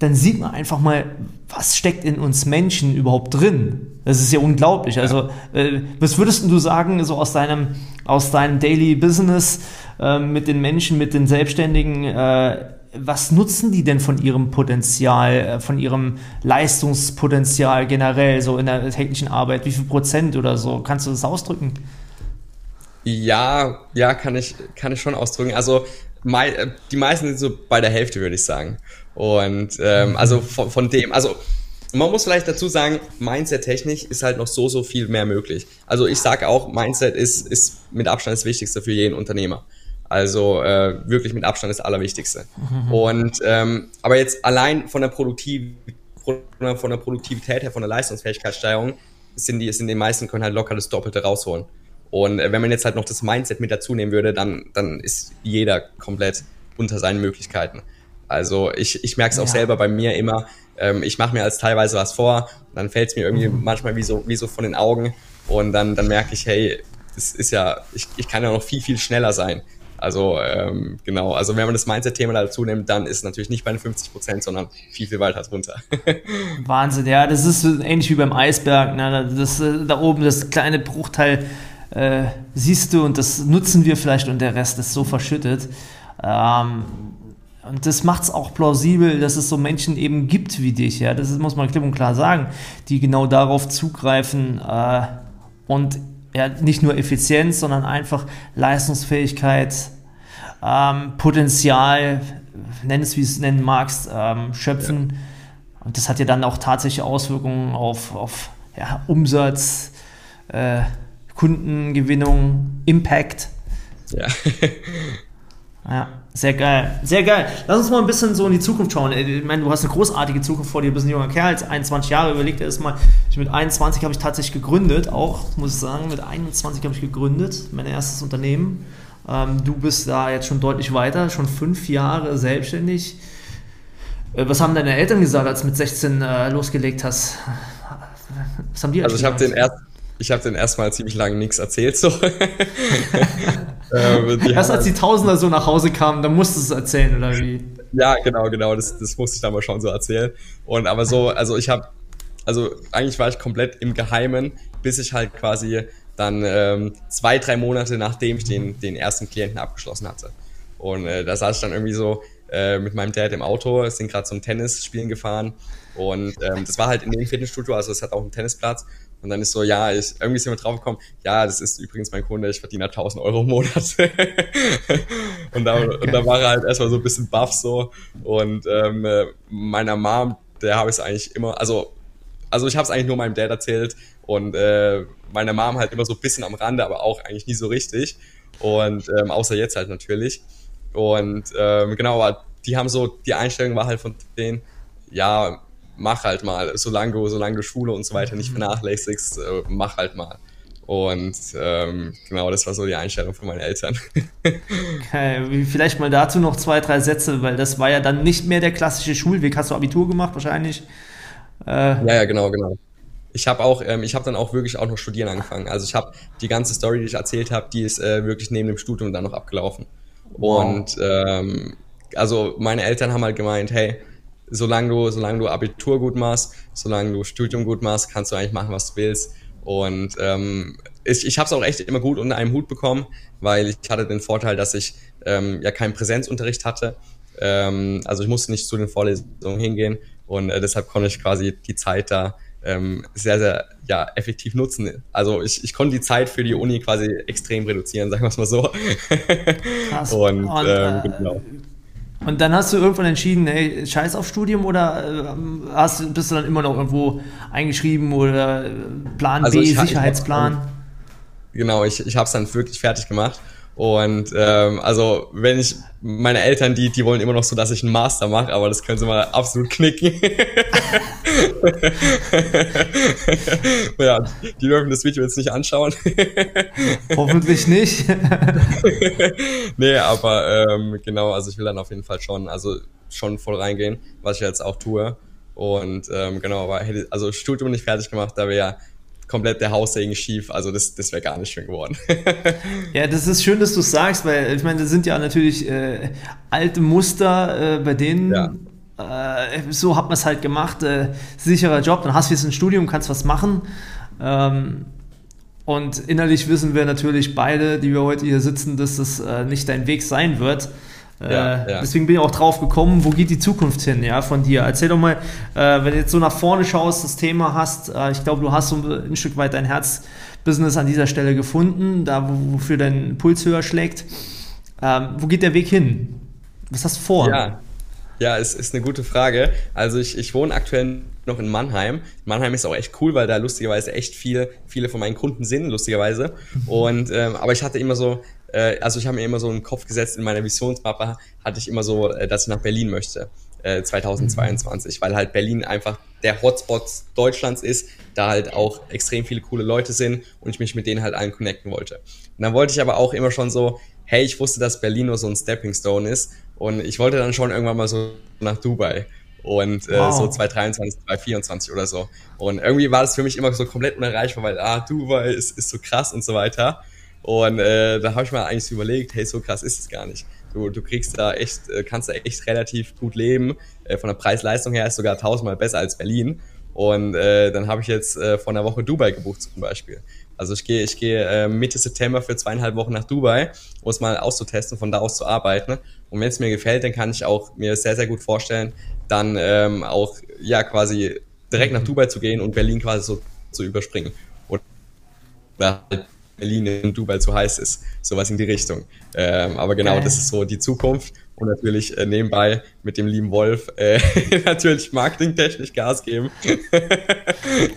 Speaker 2: dann sieht man einfach mal, was steckt in uns Menschen überhaupt drin? Das ist ja unglaublich. Also, äh, was würdest du sagen, so aus deinem, aus deinem Daily Business äh, mit den Menschen, mit den Selbstständigen, äh, was nutzen die denn von ihrem Potenzial, äh, von ihrem Leistungspotenzial generell, so in der technischen Arbeit? Wie viel Prozent oder so? Kannst du das ausdrücken?
Speaker 3: Ja, ja, kann ich, kann ich schon ausdrücken. Also, die meisten sind so bei der Hälfte, würde ich sagen. Und ähm, also von, von dem, also man muss vielleicht dazu sagen, Mindset-technisch ist halt noch so, so viel mehr möglich. Also ich sage auch, Mindset ist, ist mit Abstand das Wichtigste für jeden Unternehmer. Also äh, wirklich mit Abstand das Allerwichtigste. Mhm. Und ähm, aber jetzt allein von der, Produktiv von der Produktivität her, von der Leistungsfähigkeitssteigerung, sind die, sind die meisten können halt locker das Doppelte rausholen. Und äh, wenn man jetzt halt noch das Mindset mit dazu nehmen würde, dann, dann ist jeder komplett unter seinen Möglichkeiten. Also ich, ich merke es auch ja. selber bei mir immer. Ähm, ich mache mir als teilweise was vor, dann fällt es mir irgendwie mhm. manchmal wie so, wie so von den Augen und dann, dann merke ich, hey, das ist ja, ich, ich kann ja noch viel, viel schneller sein. Also ähm, genau, also wenn man das Mindset-Thema dazu nimmt, dann ist es natürlich nicht bei den 50 Prozent, sondern viel, viel weiter drunter. [LAUGHS]
Speaker 2: Wahnsinn, ja, das ist ähnlich wie beim Eisberg. Ne? Das, äh, da oben das kleine Bruchteil äh, siehst du und das nutzen wir vielleicht und der Rest ist so verschüttet. Ähm, und das macht es auch plausibel, dass es so Menschen eben gibt wie dich, ja. Das muss man klipp und klar sagen, die genau darauf zugreifen äh, und ja, nicht nur Effizienz, sondern einfach Leistungsfähigkeit, ähm, Potenzial, nenn es wie es nennen magst, ähm, schöpfen. Ja. Und das hat ja dann auch tatsächlich Auswirkungen auf, auf ja, Umsatz, äh, Kundengewinnung, Impact.
Speaker 3: Ja. [LAUGHS]
Speaker 2: ja. Sehr geil, sehr geil. Lass uns mal ein bisschen so in die Zukunft schauen. Ich meine, du hast eine großartige Zukunft vor dir, du bist ein junger Kerl, 21 Jahre, überleg dir das mal. Ich mit 21 habe ich tatsächlich gegründet, auch, muss ich sagen, mit 21 habe ich gegründet, mein erstes Unternehmen. Ähm, du bist da jetzt schon deutlich weiter, schon fünf Jahre selbstständig. Äh, was haben deine Eltern gesagt, als du mit 16 äh, losgelegt hast?
Speaker 3: Was haben die Also ich habe den erst, ich habe den erstmal ziemlich lange nichts erzählt so. [LAUGHS]
Speaker 2: ähm, erst als die Tausender so nach Hause kamen, dann musstest du es erzählen oder wie?
Speaker 3: Ja, genau, genau. Das, das musste ich dann mal schon so erzählen. Und aber so, also ich habe, also eigentlich war ich komplett im Geheimen, bis ich halt quasi dann ähm, zwei, drei Monate nachdem ich den, den ersten Klienten abgeschlossen hatte. Und äh, da saß ich dann irgendwie so äh, mit meinem Dad im Auto, sind gerade zum Tennis spielen gefahren und ähm, das war halt in dem Fitnessstudio, also es hat auch einen Tennisplatz und dann ist so, ja, ich, irgendwie ist jemand draufgekommen, ja, das ist übrigens mein Kunde, ich verdiene 1000 Euro im Monat. [LAUGHS] und, da, und da war er halt erstmal so ein bisschen baff so und ähm, meiner Mom, der habe ich es eigentlich immer, also also ich habe es eigentlich nur meinem Dad erzählt und äh, meiner Mom halt immer so ein bisschen am Rande, aber auch eigentlich nie so richtig. Und ähm, außer jetzt halt natürlich. Und ähm, genau, aber die haben so, die Einstellung war halt von denen, ja, mach halt mal, solange du, solange du Schule und so weiter nicht mhm. vernachlässigst, äh, mach halt mal. Und ähm, genau, das war so die Einstellung von meinen Eltern. [LAUGHS]
Speaker 2: Okay, vielleicht mal dazu noch zwei, drei Sätze, weil das war ja dann nicht mehr der klassische Schulweg. Hast du Abitur gemacht wahrscheinlich?
Speaker 3: Äh, ja, ja, genau, genau. Ich habe auch, ähm, ich habe dann auch wirklich auch noch studieren angefangen. Also ich habe die ganze Story, die ich erzählt habe, die ist äh, wirklich neben dem Studium dann noch abgelaufen. Wow. Und ähm, also meine Eltern haben halt gemeint, hey, solange du, solange du Abitur gut machst, solange du Studium gut machst, kannst du eigentlich machen, was du willst. Und ähm, ich, ich habe es auch echt immer gut unter einem Hut bekommen, weil ich hatte den Vorteil, dass ich ähm, ja keinen Präsenzunterricht hatte. Ähm, also ich musste nicht zu den Vorlesungen hingehen und äh, deshalb konnte ich quasi die Zeit da ähm, sehr, sehr ja, effektiv nutzen. Also ich, ich konnte die Zeit für die Uni quasi extrem reduzieren, [LAUGHS] sagen wir es mal so.
Speaker 2: Krass. Und, und ähm, äh, genau. Und dann hast du irgendwann entschieden, ey, scheiß auf Studium oder äh, hast, bist du dann immer noch irgendwo eingeschrieben oder äh, Plan also B, ich, Sicherheitsplan?
Speaker 3: Ich, genau, ich, ich habe es dann wirklich fertig gemacht und ähm, also wenn ich meine Eltern, die, die wollen immer noch so, dass ich einen Master mache, aber das können sie mal absolut knicken. [LAUGHS] ja, die dürfen das Video jetzt nicht anschauen. [LAUGHS]
Speaker 2: Hoffentlich nicht.
Speaker 3: nee, aber ähm, genau, also ich will dann auf jeden Fall schon, also schon voll reingehen, was ich jetzt auch tue. Und ähm, genau, aber hätte also Studium nicht fertig gemacht, da wäre ja komplett der Haussegen schief. Also das, das wäre gar nicht schön geworden. [LAUGHS]
Speaker 2: ja, das ist schön, dass du es sagst, weil ich meine, das sind ja natürlich äh, alte Muster, äh, bei denen ja. äh, so hat man es halt gemacht. Äh, sicherer Job, dann hast du jetzt ein Studium, kannst was machen. Ähm, und innerlich wissen wir natürlich beide, die wir heute hier sitzen, dass das äh, nicht dein Weg sein wird. Äh, ja, ja. Deswegen bin ich auch drauf gekommen, wo geht die Zukunft hin, ja, von dir. Erzähl doch mal, äh, wenn du jetzt so nach vorne schaust, das Thema hast, äh, ich glaube, du hast so ein Stück weit dein Herzbusiness an dieser Stelle gefunden, da wofür dein Puls höher schlägt. Ähm, wo geht der Weg hin? Was hast du vor?
Speaker 3: Ja, ja, es ist eine gute Frage. Also ich, ich wohne aktuell noch in Mannheim. Mannheim ist auch echt cool, weil da lustigerweise echt viele, viele von meinen Kunden sind, lustigerweise. Und ähm, aber ich hatte immer so, äh, also ich habe mir immer so einen Kopf gesetzt, in meiner Visionsmappe hatte ich immer so, äh, dass ich nach Berlin möchte. 2022, äh, weil halt Berlin einfach der Hotspot Deutschlands ist, da halt auch extrem viele coole Leute sind und ich mich mit denen halt allen connecten wollte. Und dann wollte ich aber auch immer schon so, hey, ich wusste, dass Berlin nur so ein Stepping Stone ist und ich wollte dann schon irgendwann mal so nach Dubai und äh, wow. so 2023, 2024 oder so. Und irgendwie war das für mich immer so komplett unerreichbar, weil ah, Dubai ist, ist so krass und so weiter. Und äh, da habe ich mir eigentlich so überlegt, hey, so krass ist es gar nicht. Du, du kriegst da echt, äh, kannst da echt relativ gut leben. Äh, von der Preis-Leistung her ist sogar tausendmal besser als Berlin. Und äh, dann habe ich jetzt äh, vor einer Woche Dubai gebucht zum Beispiel. Also ich gehe ich gehe äh, Mitte September für zweieinhalb Wochen nach Dubai, um es mal auszutesten, von da aus zu arbeiten. Und wenn es mir gefällt, dann kann ich auch mir sehr, sehr gut vorstellen, dann ähm, auch ja quasi direkt nach Dubai zu gehen und Berlin quasi so zu überspringen. Oder halt Berlin in Dubai zu heiß ist. Sowas in die Richtung. Ähm, aber genau, okay. das ist so die Zukunft. Und natürlich äh, nebenbei mit dem lieben Wolf äh, [LAUGHS] natürlich marketingtechnisch Gas geben.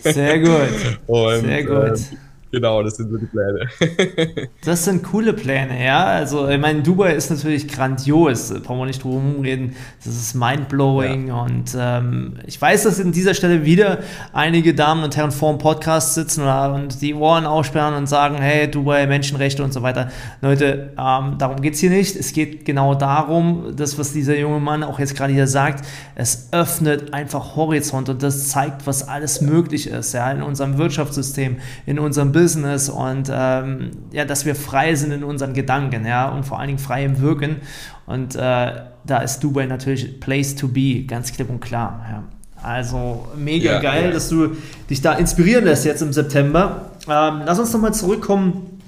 Speaker 2: Sehr gut. [LAUGHS] Und, Sehr gut.
Speaker 3: Äh, Genau, das sind so die Pläne. [LAUGHS]
Speaker 2: das sind coole Pläne, ja. Also, ich meine, Dubai ist natürlich grandios, brauchen wir nicht drum reden. Das ist mindblowing ja. und ähm, ich weiß, dass in dieser Stelle wieder einige Damen und Herren vor dem Podcast sitzen und die Ohren aussperren und sagen: Hey, Dubai, Menschenrechte und so weiter. Leute, ähm, darum geht es hier nicht. Es geht genau darum, das, was dieser junge Mann auch jetzt gerade hier sagt, es öffnet einfach Horizont und das zeigt, was alles möglich ist, ja, in unserem Wirtschaftssystem, in unserem Business Business und ähm, ja, dass wir frei sind in unseren Gedanken, ja, und vor allen Dingen frei im Wirken. Und äh, da ist Dubai natürlich Place to be, ganz klipp und klar. Ja. Also mega ja, geil, ja. dass du dich da inspirieren lässt jetzt im September. Ähm, lass uns nochmal zurückkommen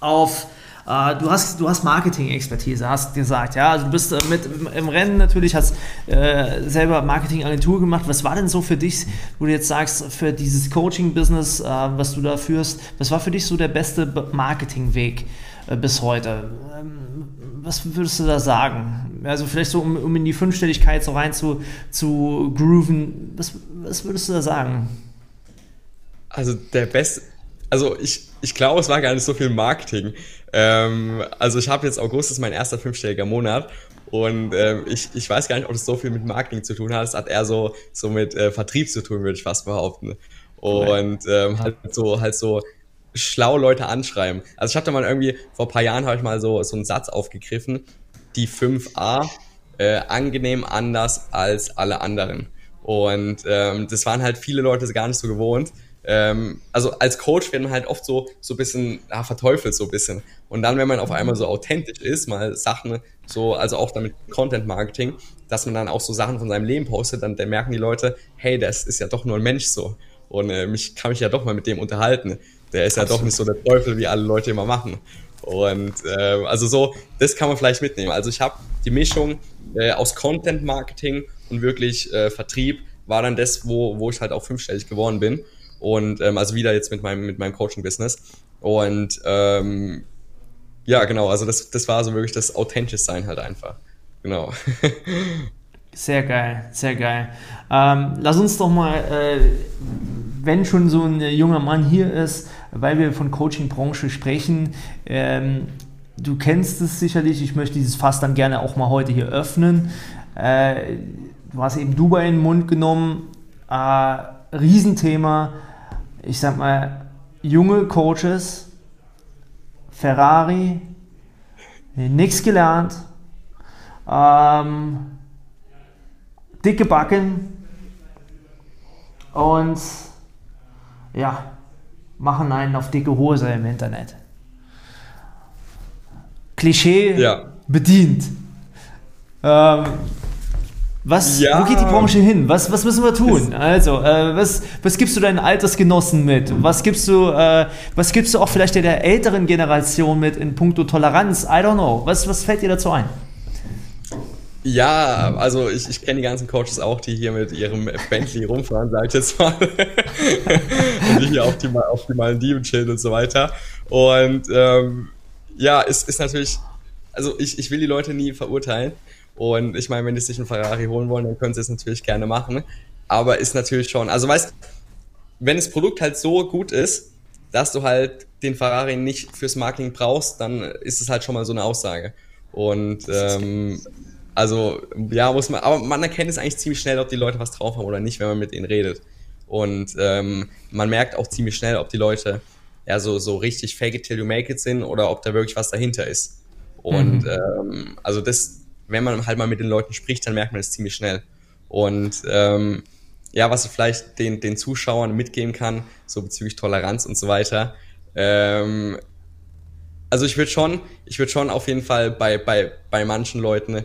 Speaker 2: auf äh, du hast, du hast Marketing-Expertise, hast gesagt, ja. Also du bist äh, mit im Rennen natürlich, hast äh, selber Marketing-Agentur gemacht. Was war denn so für dich, wo du jetzt sagst, für dieses Coaching-Business, äh, was du da führst, was war für dich so der beste Marketingweg äh, bis heute? Ähm, was würdest du da sagen? Also vielleicht so, um, um in die Fünfstelligkeit so rein zu, zu grooven, was, was würdest du da sagen?
Speaker 3: Also der beste, also ich, ich glaube, es war gar nicht so viel Marketing. Ähm, also ich habe jetzt August ist mein erster fünfstelliger Monat und ähm, ich, ich weiß gar nicht, ob das so viel mit Marketing zu tun hat. Es hat eher so, so mit äh, Vertrieb zu tun, würde ich fast behaupten. Und ähm, halt so, halt so schlau Leute anschreiben. Also ich habe da mal irgendwie, vor ein paar Jahren habe ich mal so, so einen Satz aufgegriffen, die 5a, äh, angenehm anders als alle anderen. Und ähm, das waren halt viele Leute gar nicht so gewohnt ähm, also als Coach werden halt oft so so ein bisschen ja, verteufelt so ein bisschen. Und dann wenn man auf einmal so authentisch ist mal Sachen so also auch damit Content Marketing dass man dann auch so Sachen von seinem Leben postet dann, dann merken die Leute hey das ist ja doch nur ein Mensch so. Und äh, mich kann mich ja doch mal mit dem unterhalten. Der ist ja Absolut. doch nicht so der Teufel wie alle Leute immer machen. Und äh, also so das kann man vielleicht mitnehmen. Also ich habe die Mischung äh, aus Content Marketing und wirklich äh, Vertrieb war dann das wo wo ich halt auch fünfstellig geworden bin und ähm, also wieder jetzt mit meinem, mit meinem Coaching-Business. Und ähm, ja, genau, also das, das war so wirklich das authentisch sein halt einfach. Genau. [LAUGHS]
Speaker 2: Sehr geil, sehr geil. Ähm, lass uns doch mal, äh, wenn schon so ein junger Mann hier ist, weil wir von Coaching-Branche sprechen, ähm, du kennst es sicherlich, ich möchte dieses Fass dann gerne auch mal heute hier öffnen. Äh, du hast eben Dubai in den Mund genommen, äh, Riesenthema ich sag mal, junge Coaches, Ferrari, nichts gelernt, ähm, dicke Backen und ja, machen einen auf dicke Hose im Internet. Klischee ja. bedient. Ähm, was, ja. Wo geht die Branche hin? Was, was müssen wir tun? Also, äh, was, was gibst du deinen Altersgenossen mit? Was gibst du, äh, was gibst du auch vielleicht der älteren Generation mit in puncto Toleranz? I don't know. Was, was fällt dir dazu ein?
Speaker 3: Ja, also ich, ich kenne die ganzen Coaches auch, die hier mit ihrem Bentley rumfahren, sag ich jetzt mal. [LAUGHS] und die hier auf die, auf die Malediven chillen und so weiter. Und ähm, ja, es ist natürlich, also ich, ich will die Leute nie verurteilen. Und ich meine, wenn die sich einen Ferrari holen wollen, dann können sie es natürlich gerne machen. Aber ist natürlich schon, also weißt, wenn das Produkt halt so gut ist, dass du halt den Ferrari nicht fürs Marketing brauchst, dann ist es halt schon mal so eine Aussage. Und ähm, also ja, muss man, aber man erkennt es eigentlich ziemlich schnell, ob die Leute was drauf haben oder nicht, wenn man mit ihnen redet. Und ähm, man merkt auch ziemlich schnell, ob die Leute ja so, so richtig fake it till you make it sind oder ob da wirklich was dahinter ist. Und mhm. ähm, also das, wenn man halt mal mit den Leuten spricht, dann merkt man es ziemlich schnell. Und ähm, ja, was ich vielleicht den, den Zuschauern mitgeben kann, so bezüglich Toleranz und so weiter. Ähm, also ich würde schon, ich würde schon auf jeden Fall bei, bei, bei manchen Leuten,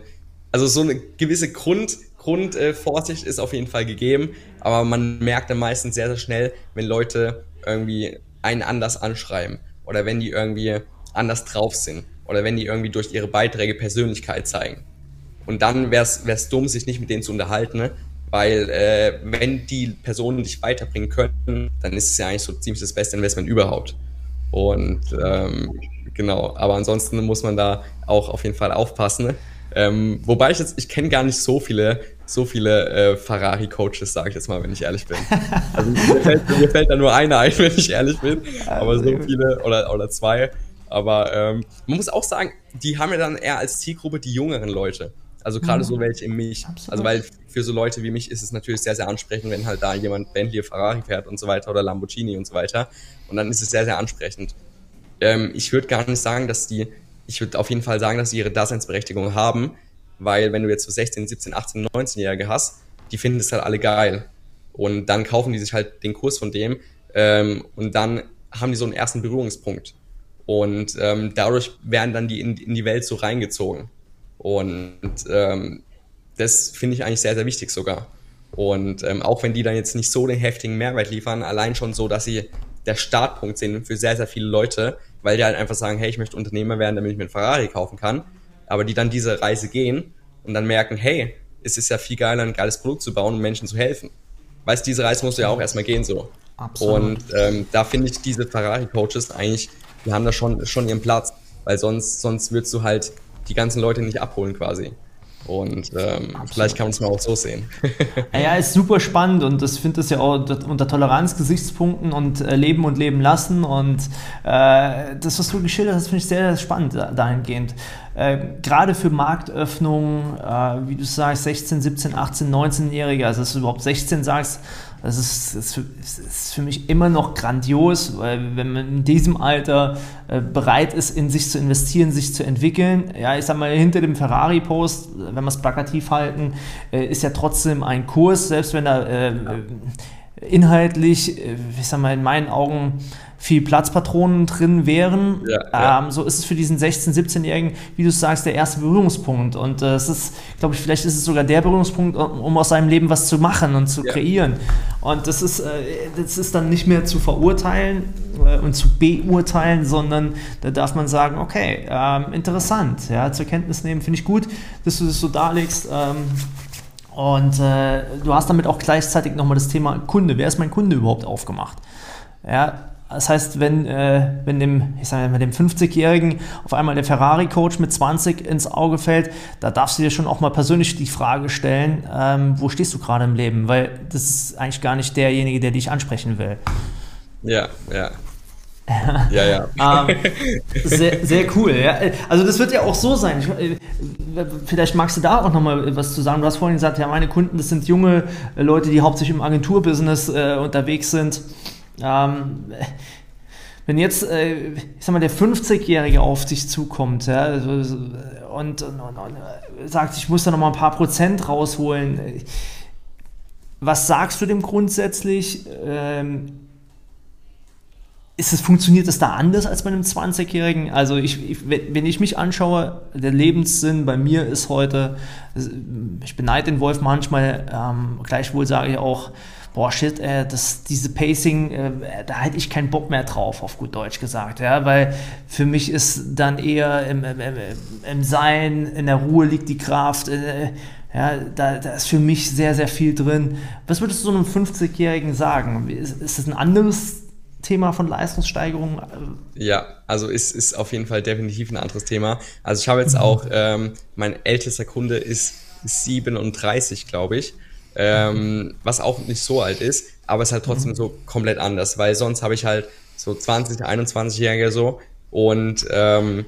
Speaker 3: also so eine gewisse Grund, Grundvorsicht ist auf jeden Fall gegeben, aber man merkt dann meistens sehr, sehr schnell, wenn Leute irgendwie einen anders anschreiben oder wenn die irgendwie anders drauf sind oder wenn die irgendwie durch ihre Beiträge Persönlichkeit zeigen. Und dann wäre es dumm, sich nicht mit denen zu unterhalten, ne? weil äh, wenn die Personen dich weiterbringen könnten, dann ist es ja eigentlich so ziemlich das beste Investment überhaupt. Und ähm, genau, aber ansonsten muss man da auch auf jeden Fall aufpassen. Ähm, wobei ich jetzt, ich kenne gar nicht so viele, so viele äh, Ferrari-Coaches, sage ich jetzt mal, wenn ich ehrlich bin. Also mir [LAUGHS] fällt, mir fällt da nur einer ein, wenn ich ehrlich bin. Aber so viele oder, oder zwei. Aber ähm, man muss auch sagen, die haben ja dann eher als Zielgruppe die jüngeren Leute. Also gerade mhm. so welche in mich. Absolut. Also weil für so Leute wie mich ist es natürlich sehr, sehr ansprechend, wenn halt da jemand Bentley, Ferrari fährt und so weiter oder Lamborghini und so weiter. Und dann ist es sehr, sehr ansprechend. Ähm, ich würde gar nicht sagen, dass die, ich würde auf jeden Fall sagen, dass sie ihre Daseinsberechtigung haben, weil wenn du jetzt so 16, 17, 18, 19-Jährige hast, die finden das halt alle geil. Und dann kaufen die sich halt den Kurs von dem ähm, und dann haben die so einen ersten Berührungspunkt. Und ähm, dadurch werden dann die in, in die Welt so reingezogen. Und ähm, das finde ich eigentlich sehr, sehr wichtig sogar. Und ähm, auch wenn die dann jetzt nicht so den heftigen Mehrwert liefern, allein schon so, dass sie der Startpunkt sind für sehr, sehr viele Leute, weil die halt einfach sagen, hey, ich möchte Unternehmer werden, damit ich mir einen Ferrari kaufen kann. Aber die dann diese Reise gehen und dann merken, hey, es ist ja viel geiler, ein geiles Produkt zu bauen und Menschen zu helfen. Weißt diese Reise musst du ja auch erstmal gehen so. Absolut. Und ähm, da finde ich diese Ferrari-Coaches eigentlich, die haben da schon, schon ihren Platz, weil sonst, sonst würdest du halt die ganzen Leute nicht abholen quasi. Und ähm, vielleicht kann man es mal auch so sehen. [LAUGHS]
Speaker 2: ja, ist super spannend und ich finde das ja auch unter Toleranzgesichtspunkten und äh, Leben und Leben lassen. Und äh, das, was du geschildert hast, finde ich sehr, sehr spannend dahingehend. Äh, Gerade für Marktöffnungen, äh, wie du sagst, 16, 17, 18, 19-Jährige, also dass du überhaupt 16 sagst, das ist, für, ist, für, mich immer noch grandios, weil wenn man in diesem Alter äh, bereit ist, in sich zu investieren, sich zu entwickeln, ja, ich sag mal, hinter dem Ferrari-Post, wenn wir es plakativ halten, äh, ist ja trotzdem ein Kurs, selbst wenn er äh, inhaltlich, äh, ich sag mal, in meinen Augen viel Platzpatronen drin wären. Ja, ja. Ähm, so ist es für diesen 16-, 17-Jährigen, wie du sagst, der erste Berührungspunkt. Und äh, es ist, glaube ich, vielleicht ist es sogar der Berührungspunkt, um aus seinem Leben was zu machen und zu ja. kreieren. Und das ist, äh, das ist dann nicht mehr zu verurteilen äh, und zu beurteilen, sondern da darf man sagen, okay, ähm, interessant, ja, zur Kenntnis nehmen, finde ich gut, dass du das so darlegst. Ähm, und äh, du hast damit auch gleichzeitig nochmal das Thema Kunde. Wer ist mein Kunde überhaupt aufgemacht? Ja, das heißt, wenn, äh, wenn dem, dem 50-Jährigen auf einmal der Ferrari-Coach mit 20 ins Auge fällt, da darfst du dir schon auch mal persönlich die Frage stellen, ähm, wo stehst du gerade im Leben? Weil das ist eigentlich gar nicht derjenige, der dich ansprechen will.
Speaker 3: Ja, ja. [LAUGHS] ja,
Speaker 2: ja. ähm, sehr, sehr cool. Ja. Also das wird ja auch so sein. Ich, äh, vielleicht magst du da auch nochmal was zu sagen. Du hast vorhin gesagt, ja, meine Kunden, das sind junge Leute, die hauptsächlich im Agenturbusiness äh, unterwegs sind. Ähm, wenn jetzt, äh, ich sag mal, der 50-Jährige auf dich zukommt ja, also, und, und, und, und, sagt, ich muss da noch mal ein paar Prozent rausholen, was sagst du dem grundsätzlich? Ähm, ist es, funktioniert das da anders als bei einem 20-Jährigen? Also ich, ich, wenn ich mich anschaue, der Lebenssinn bei mir ist heute, ich beneide den Wolf manchmal, ähm, gleichwohl sage ich auch, boah, shit, äh, das, diese Pacing, äh, da hätte ich keinen Bock mehr drauf, auf gut Deutsch gesagt, ja, weil für mich ist dann eher im, im, im Sein, in der Ruhe liegt die Kraft, äh, ja, da, da, ist für mich sehr, sehr viel drin. Was würdest du so einem 50-Jährigen sagen? Ist, ist das ein anderes Thema von Leistungssteigerung?
Speaker 3: Ja, also ist, ist auf jeden Fall definitiv ein anderes Thema. Also ich habe jetzt mhm. auch, ähm, mein ältester Kunde ist 37, glaube ich ähm, was auch nicht so alt ist, aber es ist halt trotzdem mhm. so komplett anders, weil sonst habe ich halt so 20, 21-Jährige so und ähm,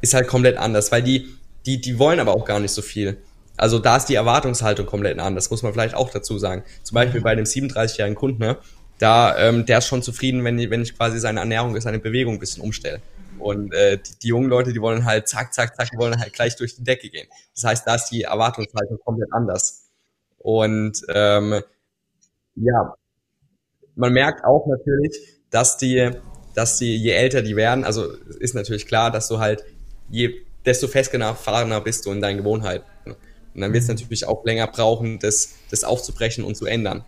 Speaker 3: ist halt komplett anders, weil die, die, die wollen aber auch gar nicht so viel. Also da ist die Erwartungshaltung komplett anders, muss man vielleicht auch dazu sagen. Zum Beispiel bei dem 37-jährigen Kunden, ne, da, ähm, der ist schon zufrieden, wenn, ich, wenn ich quasi seine Ernährung, seine Bewegung ein bisschen umstelle. Und äh, die, die jungen Leute, die wollen halt zack, zack, zack, die wollen halt gleich durch die Decke gehen. Das heißt, da ist die Erwartungshaltung komplett anders. Und ähm, ja, man merkt auch natürlich, dass die, dass die, je älter die werden, also ist natürlich klar, dass du halt, je, desto festgefahrener bist du in deinen Gewohnheiten. Und dann wird es mhm. natürlich auch länger brauchen, das, das aufzubrechen und zu ändern.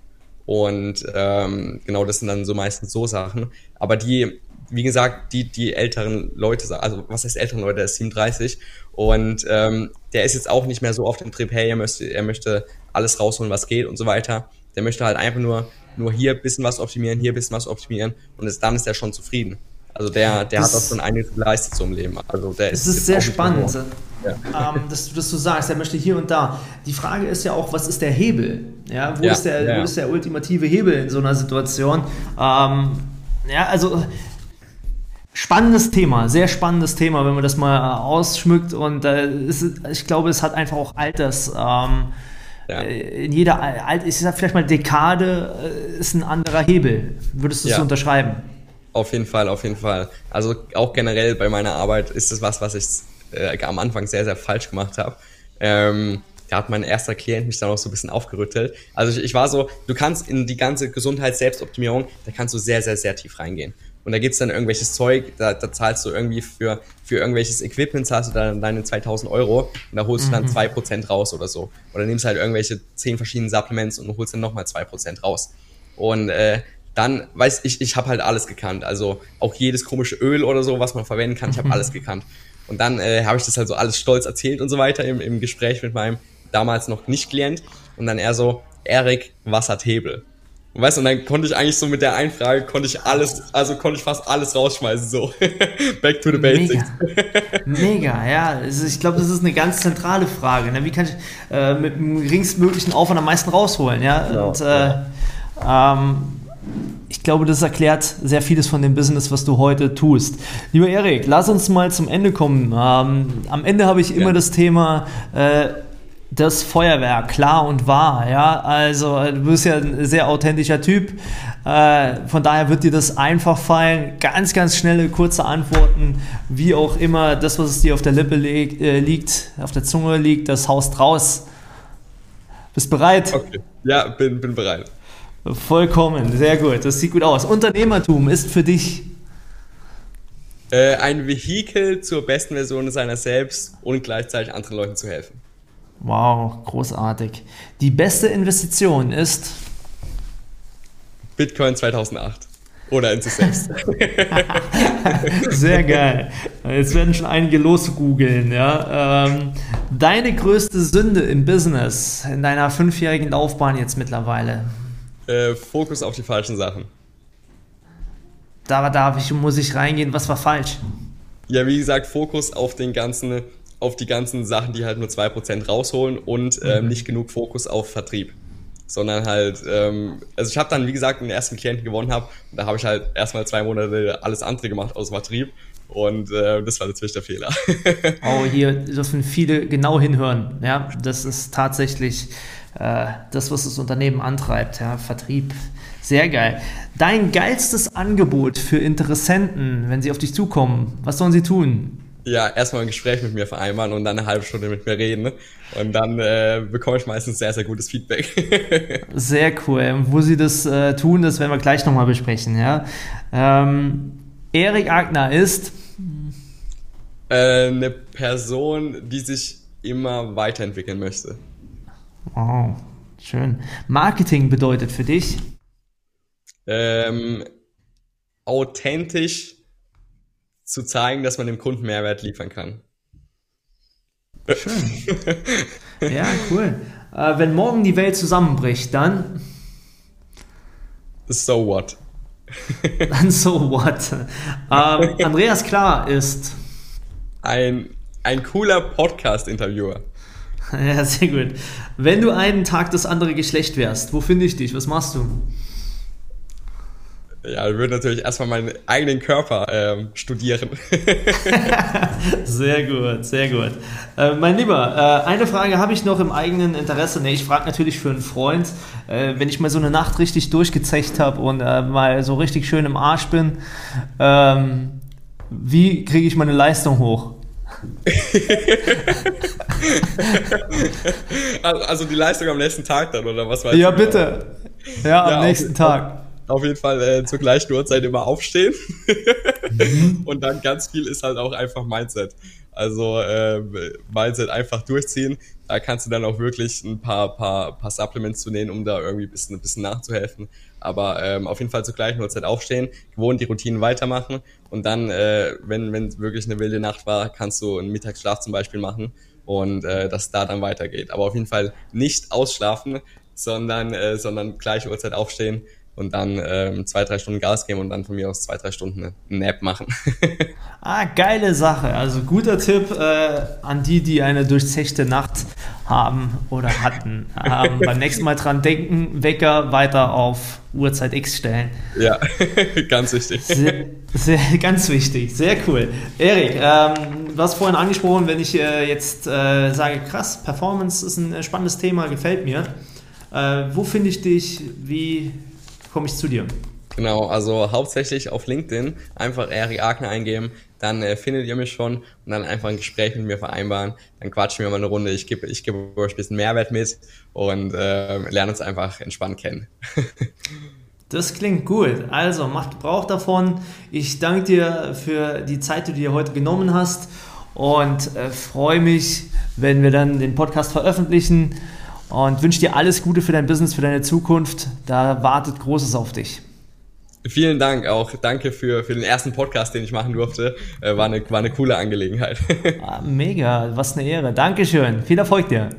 Speaker 3: Und ähm, genau, das sind dann so meistens so Sachen. Aber die, wie gesagt, die, die älteren Leute, also was heißt älteren Leute, der ist 37 und ähm, der ist jetzt auch nicht mehr so auf dem Trip, hey, er möchte, er möchte alles rausholen, was geht und so weiter. Der möchte halt einfach nur, nur hier bisschen was optimieren, hier bisschen was optimieren und ist, dann ist er schon zufrieden. Also der, der hat auch schon einiges geleistet zum Leben. Also der
Speaker 2: ist, ist sehr spannend, ja. ähm, dass, dass, du sagst, er möchte hier und da. Die Frage ist ja auch, was ist der Hebel? Ja, wo, ja, ist, der, ja. wo ist der ultimative Hebel in so einer Situation? Ähm, ja, also spannendes Thema, sehr spannendes Thema, wenn man das mal ausschmückt und äh, ist, ich glaube, es hat einfach auch Alters. Ähm, ja. Äh, in jeder, ich sag vielleicht mal Dekade äh, ist ein anderer Hebel. Würdest du es ja. so unterschreiben?
Speaker 3: Auf jeden Fall, auf jeden Fall. Also auch generell bei meiner Arbeit ist es was, was ich äh, am Anfang sehr, sehr falsch gemacht habe. Ähm, da hat mein erster Klient mich dann auch so ein bisschen aufgerüttelt. Also ich, ich war so, du kannst in die ganze Gesundheits-Selbstoptimierung, da kannst du sehr, sehr, sehr tief reingehen. Und da gibt's dann irgendwelches Zeug, da, da zahlst du irgendwie für, für irgendwelches Equipment, zahlst du dann deine 2000 Euro und da holst du dann mhm. 2% raus oder so. Oder nimmst halt irgendwelche 10 verschiedenen Supplements und holst dann nochmal 2% raus. Und äh, dann weiß ich, ich habe halt alles gekannt. Also auch jedes komische Öl oder so, was man verwenden kann, ich habe mhm. alles gekannt. Und dann äh, habe ich das halt so alles stolz erzählt und so weiter im, im Gespräch mit meinem damals noch nicht Klient. Und dann er so, Erik, was hat Hebel? Und weißt du, und dann konnte ich eigentlich so mit der Einfrage, konnte ich alles, also konnte ich fast alles rausschmeißen, so. [LAUGHS] Back to the basics.
Speaker 2: Mega, Mega ja. Also ich glaube, das ist eine ganz zentrale Frage. Ne? Wie kann ich äh, mit dem geringstmöglichen Aufwand am meisten rausholen, ja? Genau, und äh, ähm, ich glaube, das erklärt sehr vieles von dem Business, was du heute tust. Lieber Erik, lass uns mal zum Ende kommen. Ähm, am Ende habe ich immer ja. das Thema, äh, das Feuerwerk, klar und wahr. Ja, also du bist ja ein sehr authentischer Typ. Äh, von daher wird dir das einfach fallen. Ganz, ganz schnelle, kurze Antworten, wie auch immer. Das, was es dir auf der Lippe li äh, liegt, auf der Zunge liegt, das haust raus. Bist bereit?
Speaker 3: Okay. Ja, bin, bin bereit.
Speaker 2: Vollkommen, sehr gut. Das sieht gut aus. Unternehmertum ist für dich
Speaker 3: äh, ein Vehikel zur besten Version seiner selbst und gleichzeitig anderen Leuten zu helfen.
Speaker 2: Wow, großartig. Die beste Investition ist
Speaker 3: Bitcoin 2008 oder in sich selbst. [LAUGHS]
Speaker 2: Sehr geil. Jetzt werden schon einige losgoogeln. Ja? Ähm, deine größte Sünde im Business, in deiner fünfjährigen Laufbahn jetzt mittlerweile?
Speaker 3: Äh, Fokus auf die falschen Sachen.
Speaker 2: Da darf ich, muss ich reingehen, was war falsch?
Speaker 3: Ja, wie gesagt, Fokus auf den ganzen auf die ganzen Sachen, die halt nur 2% rausholen und ähm, mhm. nicht genug Fokus auf Vertrieb. Sondern halt, ähm, also ich habe dann, wie gesagt, den ersten Klienten gewonnen habe und da habe ich halt erstmal zwei Monate alles andere gemacht aus Vertrieb. Und äh, das war natürlich der Fehler. [LAUGHS]
Speaker 2: oh, hier dürfen viele genau hinhören. Ja, das ist tatsächlich äh, das, was das Unternehmen antreibt. Ja, Vertrieb. Sehr geil. Dein geilstes Angebot für Interessenten, wenn sie auf dich zukommen, was sollen sie tun?
Speaker 3: ja, erstmal ein Gespräch mit mir vereinbaren und dann eine halbe Stunde mit mir reden. Und dann äh, bekomme ich meistens sehr, sehr gutes Feedback. [LAUGHS]
Speaker 2: sehr cool. Wo Sie das äh, tun, das werden wir gleich nochmal besprechen. Ja? Ähm, Erik Agner ist
Speaker 3: äh, eine Person, die sich immer weiterentwickeln möchte.
Speaker 2: Wow, schön. Marketing bedeutet für dich?
Speaker 3: Ähm, authentisch zu zeigen, dass man dem Kunden Mehrwert liefern kann.
Speaker 2: Schön. [LAUGHS] Ja, cool. Äh, wenn morgen die Welt zusammenbricht, dann.
Speaker 3: So what? [LAUGHS] [LAUGHS]
Speaker 2: dann so what? Ähm, Andreas Klar ist.
Speaker 3: Ein, ein cooler Podcast-Interviewer. [LAUGHS]
Speaker 2: Ja, sehr gut. Wenn du einen Tag das andere Geschlecht wärst, wo finde ich dich? Was machst du?
Speaker 3: Ja, ich würde natürlich erstmal meinen eigenen Körper ähm, studieren. [LAUGHS] [LAUGHS]
Speaker 2: sehr gut, sehr gut. Äh, mein Lieber, äh, eine Frage habe ich noch im eigenen Interesse. Nee, ich frage natürlich für einen Freund, äh, wenn ich mal so eine Nacht richtig durchgezecht habe und äh, mal so richtig schön im Arsch bin, ähm, wie kriege ich meine Leistung hoch? [LAUGHS]
Speaker 3: also die Leistung am nächsten Tag dann, oder was
Speaker 2: ja, du? Ja, bitte. Ja, am ja, nächsten Tag
Speaker 3: auf jeden Fall äh, zur gleichen Uhrzeit immer aufstehen. mhm. [LAUGHS] Und dann ganz viel ist halt auch einfach Mindset. Also äh, Mindset einfach durchziehen. Da kannst du dann auch wirklich ein paar, paar, paar Supplements zu nehmen, um da irgendwie ein bisschen, ein bisschen nachzuhelfen. Aber ähm, auf jeden Fall zur gleichen Uhrzeit aufstehen, gewohnt die Routinen weitermachen und dann, äh, wenn wenn wirklich eine wilde Nacht war, kannst du einen Mittagsschlaf zum Beispiel machen und äh, dass da dann weitergeht. Aber auf jeden Fall nicht ausschlafen, sondern, äh, sondern gleiche Uhrzeit aufstehen, und dann ähm, zwei, drei Stunden Gas geben und dann von mir aus zwei, drei Stunden eine Nap machen. [LAUGHS]
Speaker 2: ah, geile Sache. Also guter Tipp äh, an die, die eine durchzechte Nacht haben oder hatten. ähm, beim nächsten Mal dran denken, Wecker weiter auf Uhrzeit X stellen.
Speaker 3: Ja, [LAUGHS] ganz wichtig.
Speaker 2: Sehr, sehr, ganz wichtig, sehr cool. Erik, ähm, du hast vorhin angesprochen, wenn ich äh, jetzt äh, sage, krass, Performance ist ein spannendes Thema, gefällt mir. Äh, wo finde ich dich? Wie komme ich zu dir?
Speaker 3: Genau, also hauptsächlich auf LinkedIn einfach Erik Agner eingeben, dann äh, findet ihr mich schon und dann einfach ein Gespräch mit mir vereinbaren. Dann quatschen wir mal eine Runde, ich gebe ich geb euch ein bisschen Mehrwert mit und äh, lernen uns einfach entspannt kennen. [LAUGHS]
Speaker 2: Das klingt gut. Also macht Gebrauch davon. Ich danke dir für die Zeit, die du dir heute genommen hast und äh, freue mich, wenn wir dann den Podcast veröffentlichen und wünsche dir alles Gute für dein Business, für deine Zukunft. Da wartet Großes auf dich.
Speaker 3: Vielen Dank auch. Danke für, für den ersten Podcast, den ich machen durfte. Äh, war, eine, war eine coole Angelegenheit. [LAUGHS]
Speaker 2: Ah, mega, was eine Ehre. Dankeschön. Viel Erfolg dir.